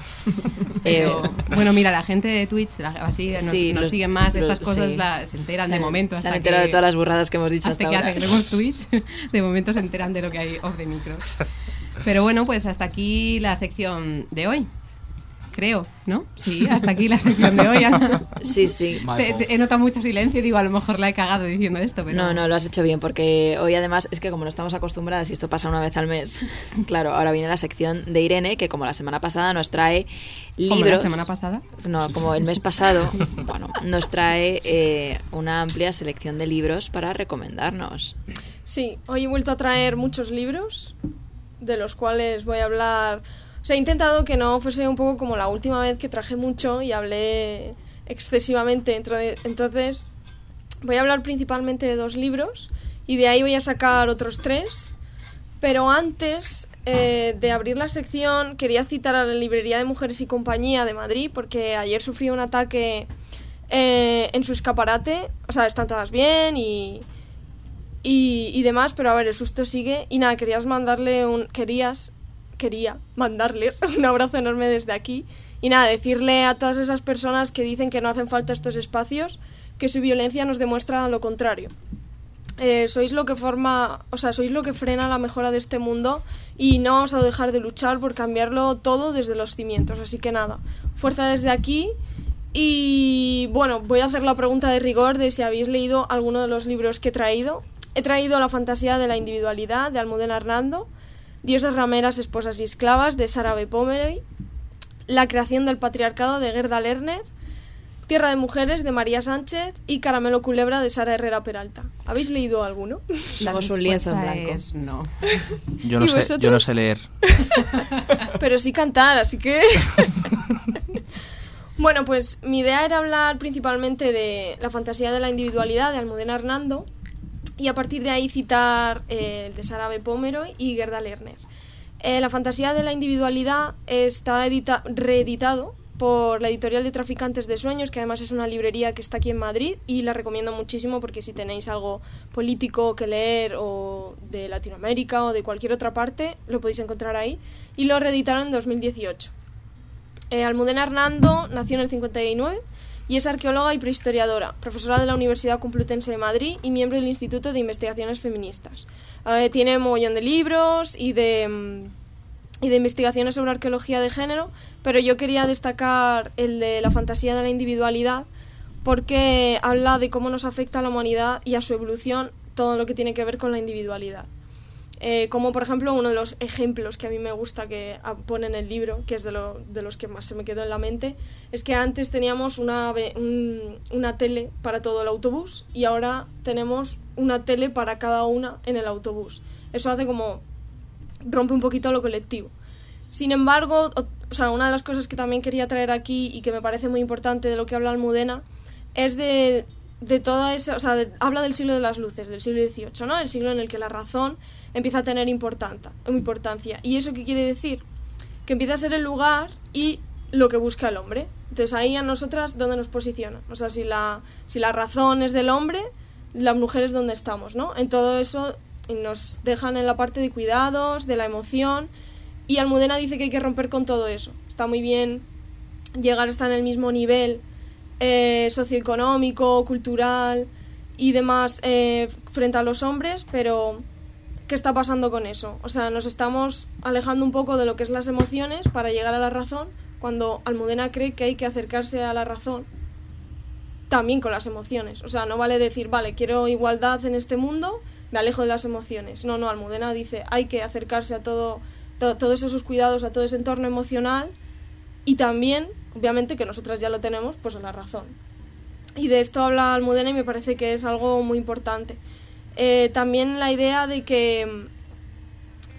Pero, Eh, bueno, mira, la gente de Twitch, la- así nos, Sí, nos los- siguen más de los- estas cosas, sí. la- se enteran Se de momento. se hasta han enterado que- de todas las burradas que hemos dicho hasta hasta que ahora. arreglemos Twitch, de momento se enteran de lo que hay off the micros. Pero bueno, pues hasta aquí la sección de hoy. creo, ¿no? Sí, hasta aquí la sección de hoy. Ana. Sí, sí. Te- te- he notado mucho silencio y digo, a lo mejor la he cagado diciendo esto, pero... No, no, lo has hecho bien, porque hoy además es que como no estamos acostumbradas y esto pasa una vez al mes, claro, ahora viene la sección de Irene, que como la semana pasada nos trae Como libros. la semana pasada. No, como el mes pasado, bueno, nos trae eh, una amplia selección de libros para recomendarnos. Sí, hoy he vuelto a traer muchos libros, de los cuales voy a hablar... O sea, he intentado que no fuese un poco como la última vez que traje mucho y hablé excesivamente. Entonces, voy a hablar principalmente de dos libros y de ahí voy a sacar otros tres. Pero antes eh, de abrir la sección, quería citar a la Librería de Mujeres y Compañía de Madrid, porque ayer sufrí un ataque eh, en su escaparate. O sea, están todas bien y, y, y demás, pero a ver, el susto sigue. Y nada, querías mandarle un. Querías. Quería mandarles un abrazo enorme desde aquí. Y nada, decirle a todas esas personas que dicen que no hacen falta estos espacios, que su violencia nos demuestra lo contrario. Eh, sois lo que forma, o sea, sois lo que frena la mejora de este mundo y no vamos a dejar de luchar por cambiarlo todo desde los cimientos. Así que nada, fuerza desde aquí y bueno, voy a hacer la pregunta de rigor de si habéis leído alguno de los libros que he traído. He traído La fantasía de la individualidad de Almudena Hernando, Diosas rameras, esposas y esclavas de Sara B. Pomeroy, La creación del patriarcado de Gerda Lerner, Tierra de mujeres de María Sánchez y Caramelo culebra de Sara Herrera Peralta. ¿Habéis leído alguno? La Somos un lienzo en blanco. es no. Yo no, ¿Y sé, yo no vosotros? sé leer. pero sí cantar, así que... bueno, pues mi idea era hablar principalmente de la fantasía de la individualidad de Almudena Hernando y a partir de ahí citar eh, el de Sara B. Pomeroy y Gerda Lerner. Eh, la fantasía de la individualidad está edita- reeditado por la editorial de Traficantes de Sueños, que además es una librería que está aquí en Madrid y la recomiendo muchísimo porque si tenéis algo político que leer o de Latinoamérica o de cualquier otra parte, lo podéis encontrar ahí. Y lo reeditaron en 2018. Eh, Almudena Hernando nació en el 59 y es arqueóloga y prehistoriadora, profesora de la Universidad Complutense de Madrid y miembro del Instituto de Investigaciones Feministas. Eh, tiene un mogollón de libros de, mm, y de investigaciones sobre arqueología de género, pero yo quería destacar el de la fantasía de la individualidad porque habla de cómo nos afecta a la humanidad y a su evolución todo lo que tiene que ver con la individualidad. Eh, como por ejemplo uno de los ejemplos que a mí me gusta que pone en el libro, que es de, lo- de los que más se me quedó en la mente, es que antes teníamos una, una tele para todo el autobús y ahora tenemos una tele para cada una en el autobús. Eso hace como rompe un poquito lo colectivo. Sin embargo, o, sea, una de las cosas que también quería traer aquí y que me parece muy importante de lo que habla Almudena es de, de toda esa, o sea, habla del siglo de las luces, del siglo XVIII, ¿no? El siglo en el que la razón empieza a tener importancia. ¿Y eso qué quiere decir? Que empieza a ser el lugar y lo que busca el hombre. Entonces ahí a nosotras, ¿dónde nos posiciona? O sea, si la, si la razón es del hombre, las mujeres dónde estamos, ¿no? En todo eso nos dejan en la parte de cuidados, de la emoción, y Almudena dice que hay que romper con todo eso. Está muy bien llegar a estar en el mismo nivel eh, socioeconómico, cultural y demás eh, frente a los hombres, pero ¿qué está pasando con eso? O sea, nos estamos alejando un poco de lo que es las emociones para llegar a la razón, cuando Almudena cree que hay que acercarse a la razón también con las emociones. O sea, no vale decir, vale, quiero igualdad en este mundo, me alejo de las emociones. No, no, Almudena dice, hay que acercarse a todo, to- todos esos cuidados, a todo ese entorno emocional y también, obviamente, que nosotras ya lo tenemos, pues a la razón. Y de esto habla Almudena y me parece que es algo muy importante. Eh, también la idea de que...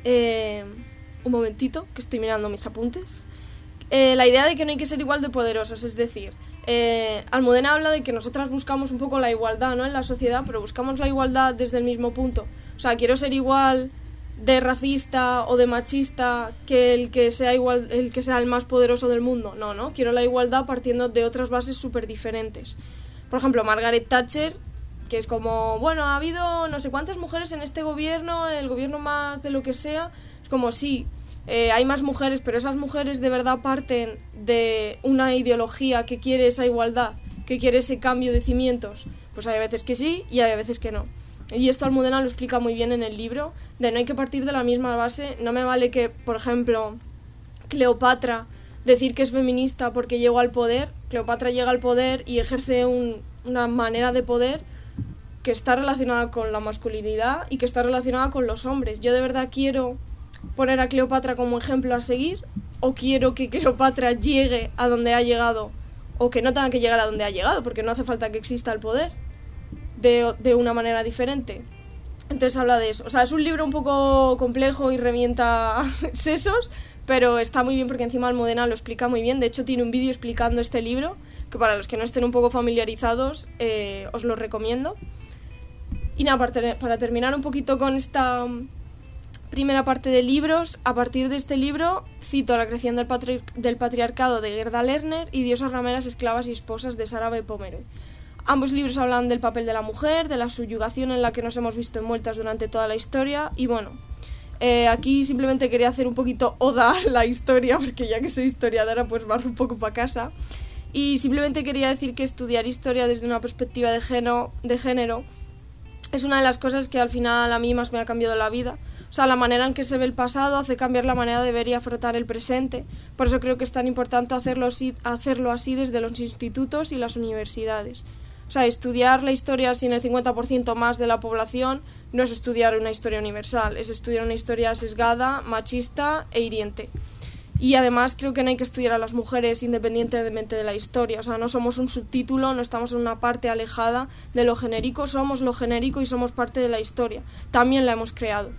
eh, un momentito, que estoy mirando mis apuntes. Eh, la idea de que no hay que ser igual de poderosos, es decir, eh, Almudena habla de que nosotras buscamos un poco la igualdad ¿no? en la sociedad, pero buscamos la igualdad desde el mismo punto. O sea, quiero ser igual de racista o de machista que el que sea igual el que sea el más poderoso del mundo. No, no, quiero la igualdad partiendo de otras bases súper diferentes. Por ejemplo, Margaret Thatcher, que es como, bueno, ha habido no sé cuántas mujeres en este gobierno, el gobierno más de lo que sea. Es como, sí, eh, hay más mujeres, pero esas mujeres de verdad parten de una ideología que quiere esa igualdad, que quiere ese cambio de cimientos. Pues hay veces que sí y hay veces que no. Y esto Almudena lo explica muy bien en el libro, de no hay que partir de la misma base. No me vale que, por ejemplo, Cleopatra decir que es feminista porque llegó al poder. Cleopatra llega al poder y ejerce un- una manera de poder que está relacionada con la masculinidad y que está relacionada con los hombres. Yo de verdad quiero poner a Cleopatra como ejemplo a seguir o quiero que Cleopatra llegue a donde ha llegado o que no tenga que llegar a donde ha llegado porque no hace falta que exista el poder de, de una manera diferente. Entonces habla de eso. O sea, es un libro un poco complejo y revienta sesos, pero está muy bien porque encima Almudena lo explica muy bien. De hecho, tiene un vídeo explicando este libro, que para los que no estén un poco familiarizados, eh, os lo recomiendo. Y nada, para, ter- para terminar un poquito con esta mm, primera parte de libros, a partir de este libro cito La creación del, patri- del patriarcado de Gerda Lerner y Diosas rameras, esclavas y esposas de Sara B. Pomeroy. Ambos libros hablan del papel de la mujer, de la subyugación en la que nos hemos visto envueltas durante toda la historia y bueno, eh, aquí simplemente quería hacer un poquito oda a la historia porque ya que soy historiadora pues barro un poco para casa y simplemente quería decir que estudiar historia desde una perspectiva de, de género es una de las cosas que al final a mí más me ha cambiado la vida. O sea, la manera en que se ve el pasado hace cambiar la manera de ver y afrontar el presente. Por eso creo que es tan importante hacerlo así, hacerlo así desde los institutos y las universidades. O sea, estudiar la historia sin el 50% más de la población no es estudiar una historia universal, es estudiar una historia sesgada, machista e hiriente. Y además creo que no hay que estudiar a las mujeres independientemente de la historia. O sea, no somos un subtítulo, no estamos en una parte alejada de lo genérico, somos lo genérico y somos parte de la historia. También la hemos creado.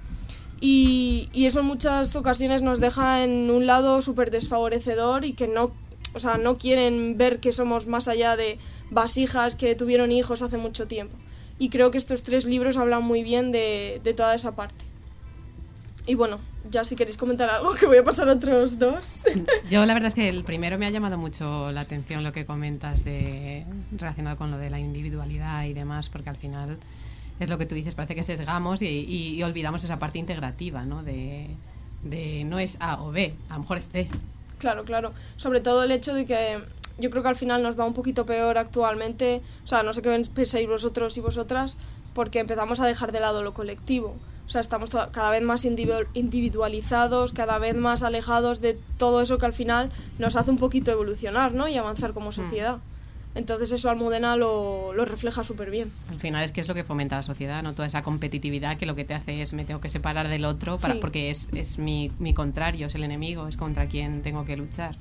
Y, y eso en muchas ocasiones nos deja en un lado súper desfavorecedor y que no, o sea, no quieren ver que somos más allá de vasijas que tuvieron hijos hace mucho tiempo. Y creo que estos tres libros hablan muy bien de, de toda esa parte. Y bueno, ya si queréis comentar algo, que voy a pasar a otros dos. Yo la verdad es que el primero me ha llamado mucho la atención lo que comentas de relacionado con lo de la individualidad y demás, porque al final es lo que tú dices, parece que sesgamos y, y- y olvidamos esa parte integrativa, ¿no? De, de no es A o B, a lo mejor es C. Claro, claro. Sobre todo el hecho de que yo creo que al final nos va un poquito peor actualmente. O sea, no sé qué pensáis vosotros y vosotras, porque empezamos a dejar de lado lo colectivo. O sea, estamos cada vez más individu- individualizados, cada vez más alejados de todo eso que al final nos hace un poquito evolucionar, ¿no? Y avanzar como sociedad. Entonces eso Almudena lo, lo refleja súper bien. Al final es que es lo que fomenta la sociedad, ¿no? Toda esa competitividad que lo que te hace es me tengo que separar del otro para, Sí. porque es, es mi, mi contrario, es el enemigo, es contra quien tengo que luchar.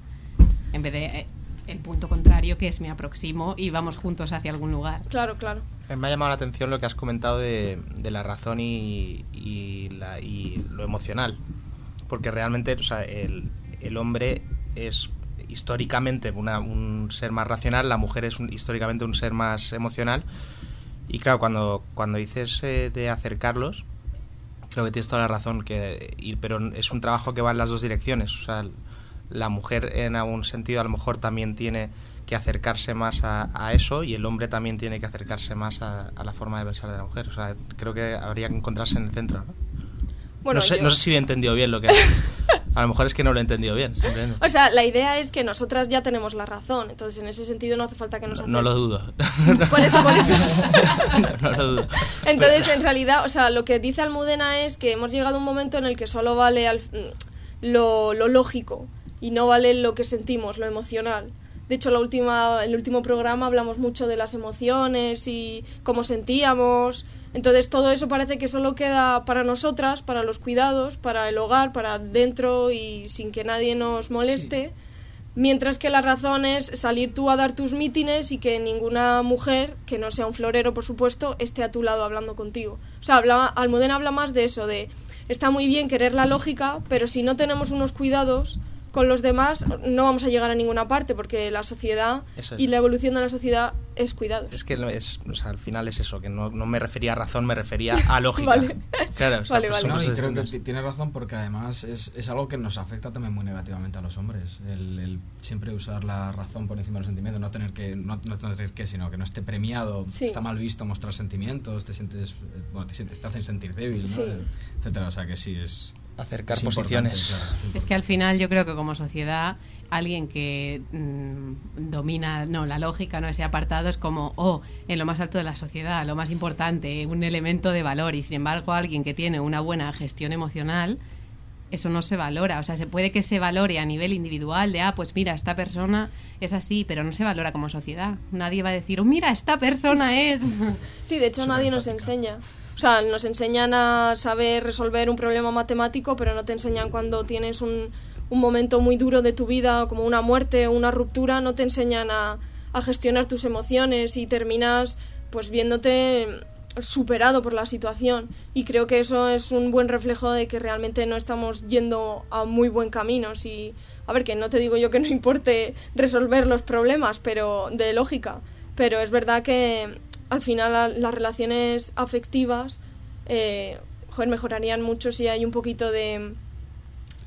En vez de eh, el punto contrario que es me aproximo y vamos juntos hacia algún lugar. Claro, claro. Eh, Me ha llamado la atención lo que has comentado de, de la razón y, y la- y lo emocional. Porque realmente o sea, el, el hombre es históricamente una- un ser más racional, la mujer es un- históricamente un ser más emocional. Y claro, cuando, cuando dices eh, de acercarlos, creo que tienes toda la razón, que, y- pero es un trabajo que va en las dos direcciones. O sea, la mujer en algún sentido a lo mejor también tiene que acercarse más a, a eso y el hombre también tiene que acercarse más a, a la forma de pensar de la mujer. O sea, creo que habría que encontrarse en el centro. ¿no? Bueno, no, sé, yo- no sé si he entendido bien lo que... A lo mejor es que no lo he entendido bien. simplemente. O sea, la idea es que nosotras ya tenemos la razón, entonces en ese sentido no hace falta que nos No lo dudo. Por eso, por eso. no, no lo dudo. Entonces, en realidad, o sea, lo que dice Almudena es que hemos llegado a un momento en el que solo vale al- lo, lo lógico y no vale lo que sentimos, lo emocional. De hecho, la última, el último programa hablamos mucho de las emociones y cómo sentíamos. Entonces, todo eso parece que solo queda para nosotras, para los cuidados, para el hogar, para dentro y sin que nadie nos moleste. Mientras que la razón es salir tú a dar tus mítines y que ninguna mujer, que no sea un florero por supuesto, esté a tu lado hablando contigo. O sea, habla, Almudena habla más de eso, de está muy bien querer la lógica, pero si no tenemos unos cuidados con los demás, no vamos a llegar a ninguna parte, porque la sociedad es. y la evolución de la sociedad es cuidados. Es que es, o sea, al final es eso, que no, no me refería a razón, me refería a lógica. Vale. Claro, o sea, Vale, pues vale. No, y creo que tienes razón porque además es, es algo que nos afecta también muy negativamente a los hombres. El, el siempre usar la razón por encima del sentimiento, no tener que, no, no tener que, sino que no esté premiado, Sí. está mal visto mostrar sentimientos, te sientes, eh, bueno, te sientes, te hacen sentir débil, ¿no? Sí. etcétera. O sea que sí es Acercar es importante, posiciones. claro, es que al final yo creo que como sociedad alguien que mm, domina no la lógica no ese apartado es como oh en lo más alto de la sociedad lo más importante un elemento de valor y sin embargo alguien que tiene una buena gestión emocional eso no se valora. O sea, se puede que se valore a nivel individual de, ah, pues mira, esta persona es así, pero no se valora como sociedad. Nadie va a decir, oh, mira, esta persona es... Sí, de hecho nadie nos enseña. O sea, nos enseñan a saber resolver un problema matemático, pero no te enseñan cuando tienes un, un momento muy duro de tu vida, como una muerte o una ruptura, no te enseñan a, a gestionar tus emociones y terminas pues viéndote superado por la situación. Y creo que eso es un buen reflejo de que realmente no estamos yendo a muy buen camino. Si a ver que no te digo yo que no importe resolver los problemas pero de lógica. Pero es verdad que al final la- las relaciones afectivas eh, joder, mejorarían mucho si hay un poquito de,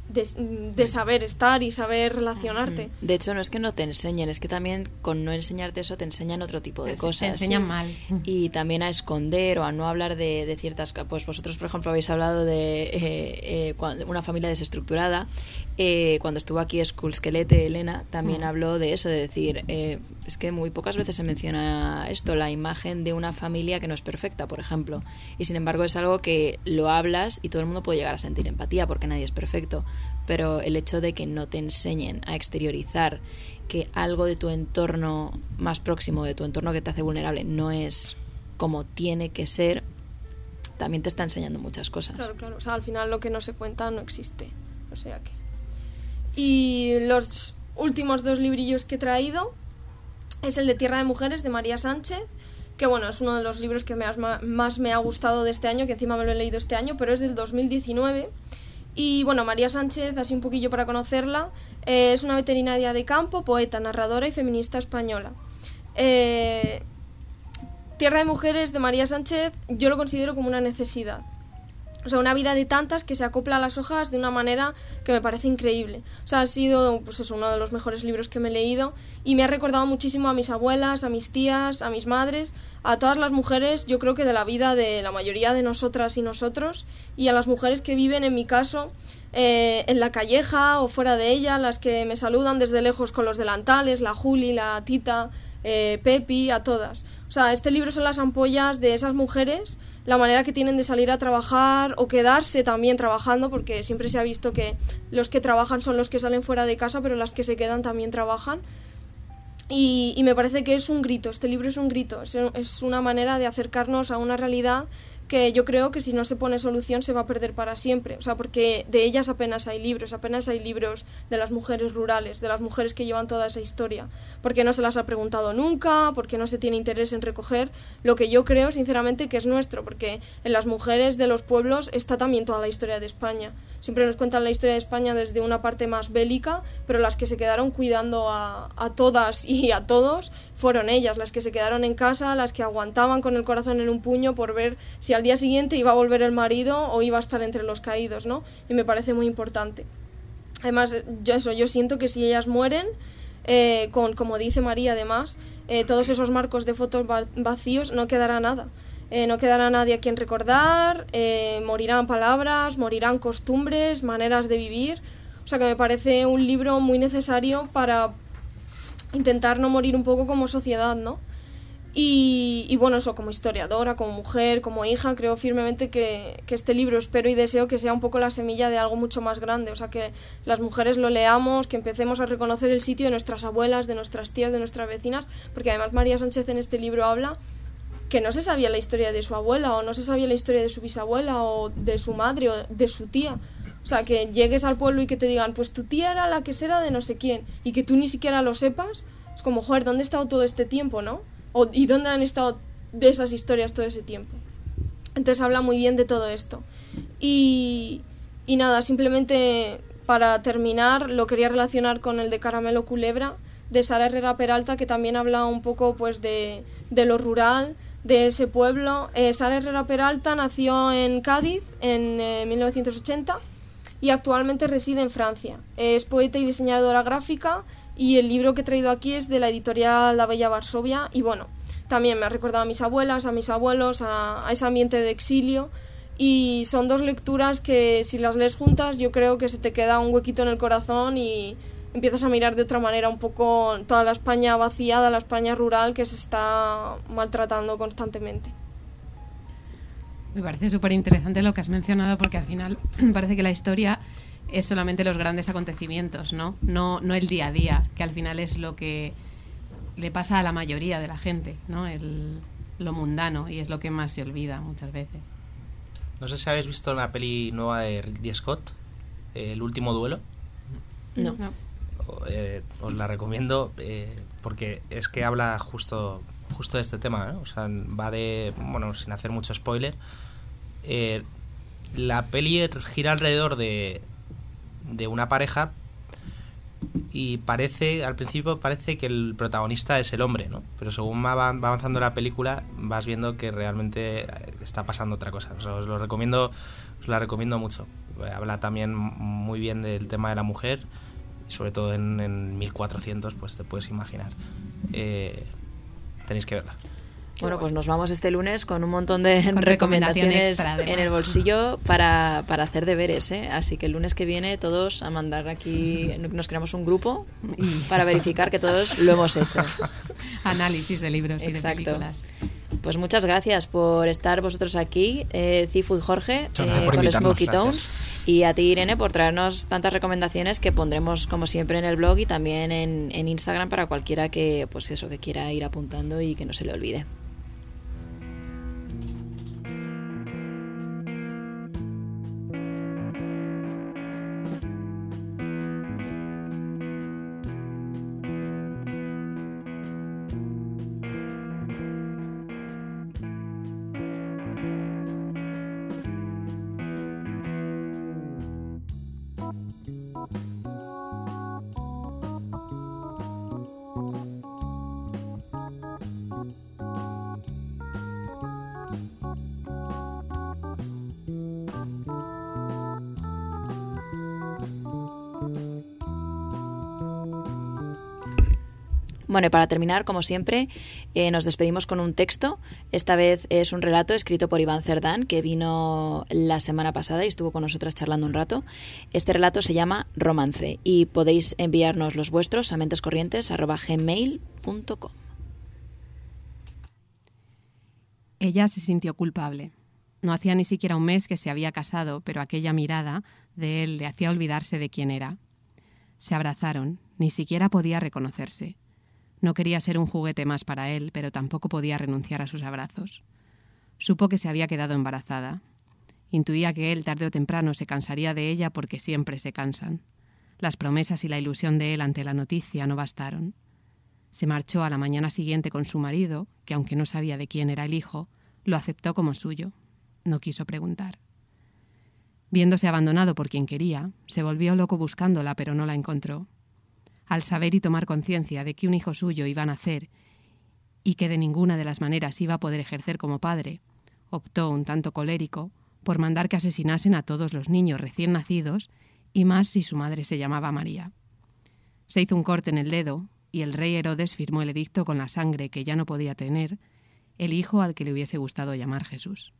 de de saber estar y saber relacionarte De hecho, no es que no te enseñen, es que también con no enseñarte eso te enseñan otro tipo de Te- te cosas. enseñan mal. Y también a esconder o a no hablar de, de ciertas... Pues vosotros, por ejemplo, habéis hablado de eh, eh, una familia desestructurada. Eh, cuando estuvo aquí Skulskelete, Elena, también habló de eso, de decir, eh, es que muy pocas veces se menciona esto, la imagen de una familia que no es perfecta, por ejemplo. Y sin embargo es algo que lo hablas y todo el mundo puede llegar a sentir empatía porque nadie es perfecto. Pero el hecho de que no te enseñen a exteriorizar que algo de tu entorno más próximo, de tu entorno que te hace vulnerable, no es como tiene que ser, también te está enseñando muchas cosas. Claro, claro. O sea, al final lo que no se cuenta no existe. O sea que. Y los últimos dos librillos que he traído es el de Tierra de Mujeres de María Sánchez, que bueno, es uno de los libros que más me ha gustado de este año, que encima me lo he leído este año, pero es del 2019. Y bueno, María Sánchez, así un poquillo para conocerla, eh, es una veterinaria de campo, poeta, narradora y feminista española. Eh, Tierra de Mujeres de María Sánchez yo lo considero como una necesidad. O sea, una vida de tantas que se acopla a las hojas de una manera que me parece increíble. O sea, ha sido pues eso, uno de los mejores libros que me he leído y me ha recordado muchísimo a mis abuelas, a mis tías, a mis madres, a todas las mujeres, yo creo que de la vida de la mayoría de nosotras y nosotros y a las mujeres que viven, en mi caso, eh, en la calleja o fuera de ella, las que me saludan desde lejos con los delantales, la Juli, la Tita, eh, Pepi, a todas. O sea, este libro son las ampollas de esas mujeres, la manera que tienen de salir a trabajar o quedarse también trabajando, porque siempre se ha visto que los que trabajan son los que salen fuera de casa, pero las que se quedan también trabajan. Y, y me parece que es un grito, este libro es un grito, es, es una manera de acercarnos a una realidad que yo creo que si no se pone solución se va a perder para siempre. O sea, porque de ellas apenas hay libros, apenas hay libros de las mujeres rurales, de las mujeres que llevan toda esa historia. Porque no se las ha preguntado nunca, porque no se tiene interés en recoger lo que yo creo sinceramente que es nuestro, porque en las mujeres de los pueblos está también toda la historia de España. Siempre nos cuentan la historia de España desde una parte más bélica, pero las que se quedaron cuidando a, a todas y a todos fueron ellas, las que se quedaron en casa, las que aguantaban con el corazón en un puño por ver si al día siguiente iba a volver el marido o iba a estar entre los caídos, ¿no? Y me parece muy importante. Además, yo eso, yo siento que si ellas mueren, eh, con, como dice María además, eh, todos esos marcos de fotos va- vacíos, no quedará nada. Eh, no quedará nadie a quien recordar, morirán palabras, morirán costumbres, maneras de vivir. O sea que me parece un libro muy necesario para intentar no morir un poco como sociedad, ¿no? Y, bueno, eso como historiadora, como mujer, como hija, creo firmemente que, que este libro espero y deseo que sea un poco la semilla de algo mucho más grande. O sea, que las mujeres lo leamos, que empecemos a reconocer el sitio de nuestras abuelas, de nuestras tías, de nuestras vecinas, porque además María Sánchez en este libro habla que no se sabía la historia de su abuela o no se sabía la historia de su bisabuela o de su madre o de su tía. O sea, que llegues al pueblo y que te digan, pues tu tía era la que será de no sé quién y que tú ni siquiera lo sepas, es como, joder, ¿dónde he estado todo este tiempo, no? O, ¿Y dónde han estado de esas historias todo ese tiempo? Entonces habla muy bien de todo esto. Y, y nada, simplemente para terminar, lo quería relacionar con el de Caramelo Culebra, de Sara Herrera Peralta, que también habla un poco pues de, de lo rural, de ese pueblo. Eh, Sara Herrera Peralta nació en Cádiz en eh, 1980 y actualmente reside en Francia. Es poeta y diseñadora gráfica y el libro que he traído aquí es de la editorial La Bella Varsovia y bueno, también me ha recordado a mis abuelas, a mis abuelos, a, a ese ambiente de exilio y son dos lecturas que si las lees juntas yo creo que se te queda un huequito en el corazón y empiezas a mirar de otra manera un poco toda la España vaciada, la España rural que se está maltratando constantemente. Me parece súper interesante lo que has mencionado porque al final parece que la historia es solamente los grandes acontecimientos, ¿no? No, no el día a día, que al final es lo que le pasa a la mayoría de la gente, ¿no? El, lo mundano y es lo que más se olvida muchas veces. No sé si habéis visto la peli nueva de Ridley Scott, eh, El último duelo. No. O- eh, os la recomiendo eh, porque es que habla justo justo de este tema, ¿no? O sea, va de, bueno, sin hacer mucho spoiler, eh, la peli gira alrededor de, de una pareja y parece, al principio parece que el protagonista es el hombre, ¿no? Pero según va, va avanzando la película vas viendo que realmente eh, está pasando otra cosa. Os lo recomiendo, os la recomiendo mucho. Eh, Habla también muy bien del tema de la mujer, sobre todo en, en 1400, pues te puedes imaginar. Eh, tenéis que verla. Bueno, pues nos vamos este lunes con un montón de Con recomendaciones en el bolsillo para, para hacer deberes, ¿eh? Así que el lunes que viene todos a mandar aquí, nos creamos un grupo para verificar que todos lo hemos hecho. Análisis de libros y de Exacto. películas. Pues muchas gracias por estar vosotros aquí, eh, Cifu y Jorge, eh, con invitarnos. Smokey Tones. Y a ti, Irene, por traernos tantas recomendaciones que pondremos, como siempre, en el blog y también en, en Instagram para cualquiera que, pues eso, que quiera ir apuntando y que no se le olvide. Bueno, y para terminar, como siempre, eh, nos despedimos con un texto. Esta vez es un relato escrito por Iván Cerdán, que vino la semana pasada y estuvo con nosotras charlando un rato. Este relato se llama Romance y podéis enviarnos los vuestros a mentescorrientes.gmail.com. Ella se sintió culpable. No hacía ni siquiera un mes que se había casado, pero aquella mirada de él le hacía olvidarse de quién era. Se abrazaron, ni siquiera podía reconocerse. No quería ser un juguete más para él, pero tampoco podía renunciar a sus abrazos. Supo que se había quedado embarazada. Intuía que él tarde o temprano se cansaría de ella porque siempre se cansan. Las promesas y la ilusión de él ante la noticia no bastaron. Se marchó a la mañana siguiente con su marido, que aunque no sabía de quién era el hijo, lo aceptó como suyo. No quiso preguntar. Viéndose abandonado por quien quería, se volvió loco buscándola, pero no la encontró. Al saber y tomar conciencia de que un hijo suyo iba a nacer y que de ninguna de las maneras iba a poder ejercer como padre, optó, un tanto colérico, por mandar que asesinasen a todos los niños recién nacidos y más si su madre se llamaba María. Se hizo un corte en el dedo y el rey Herodes firmó el edicto con la sangre que ya no podía tener el hijo al que le hubiese gustado llamar Jesús.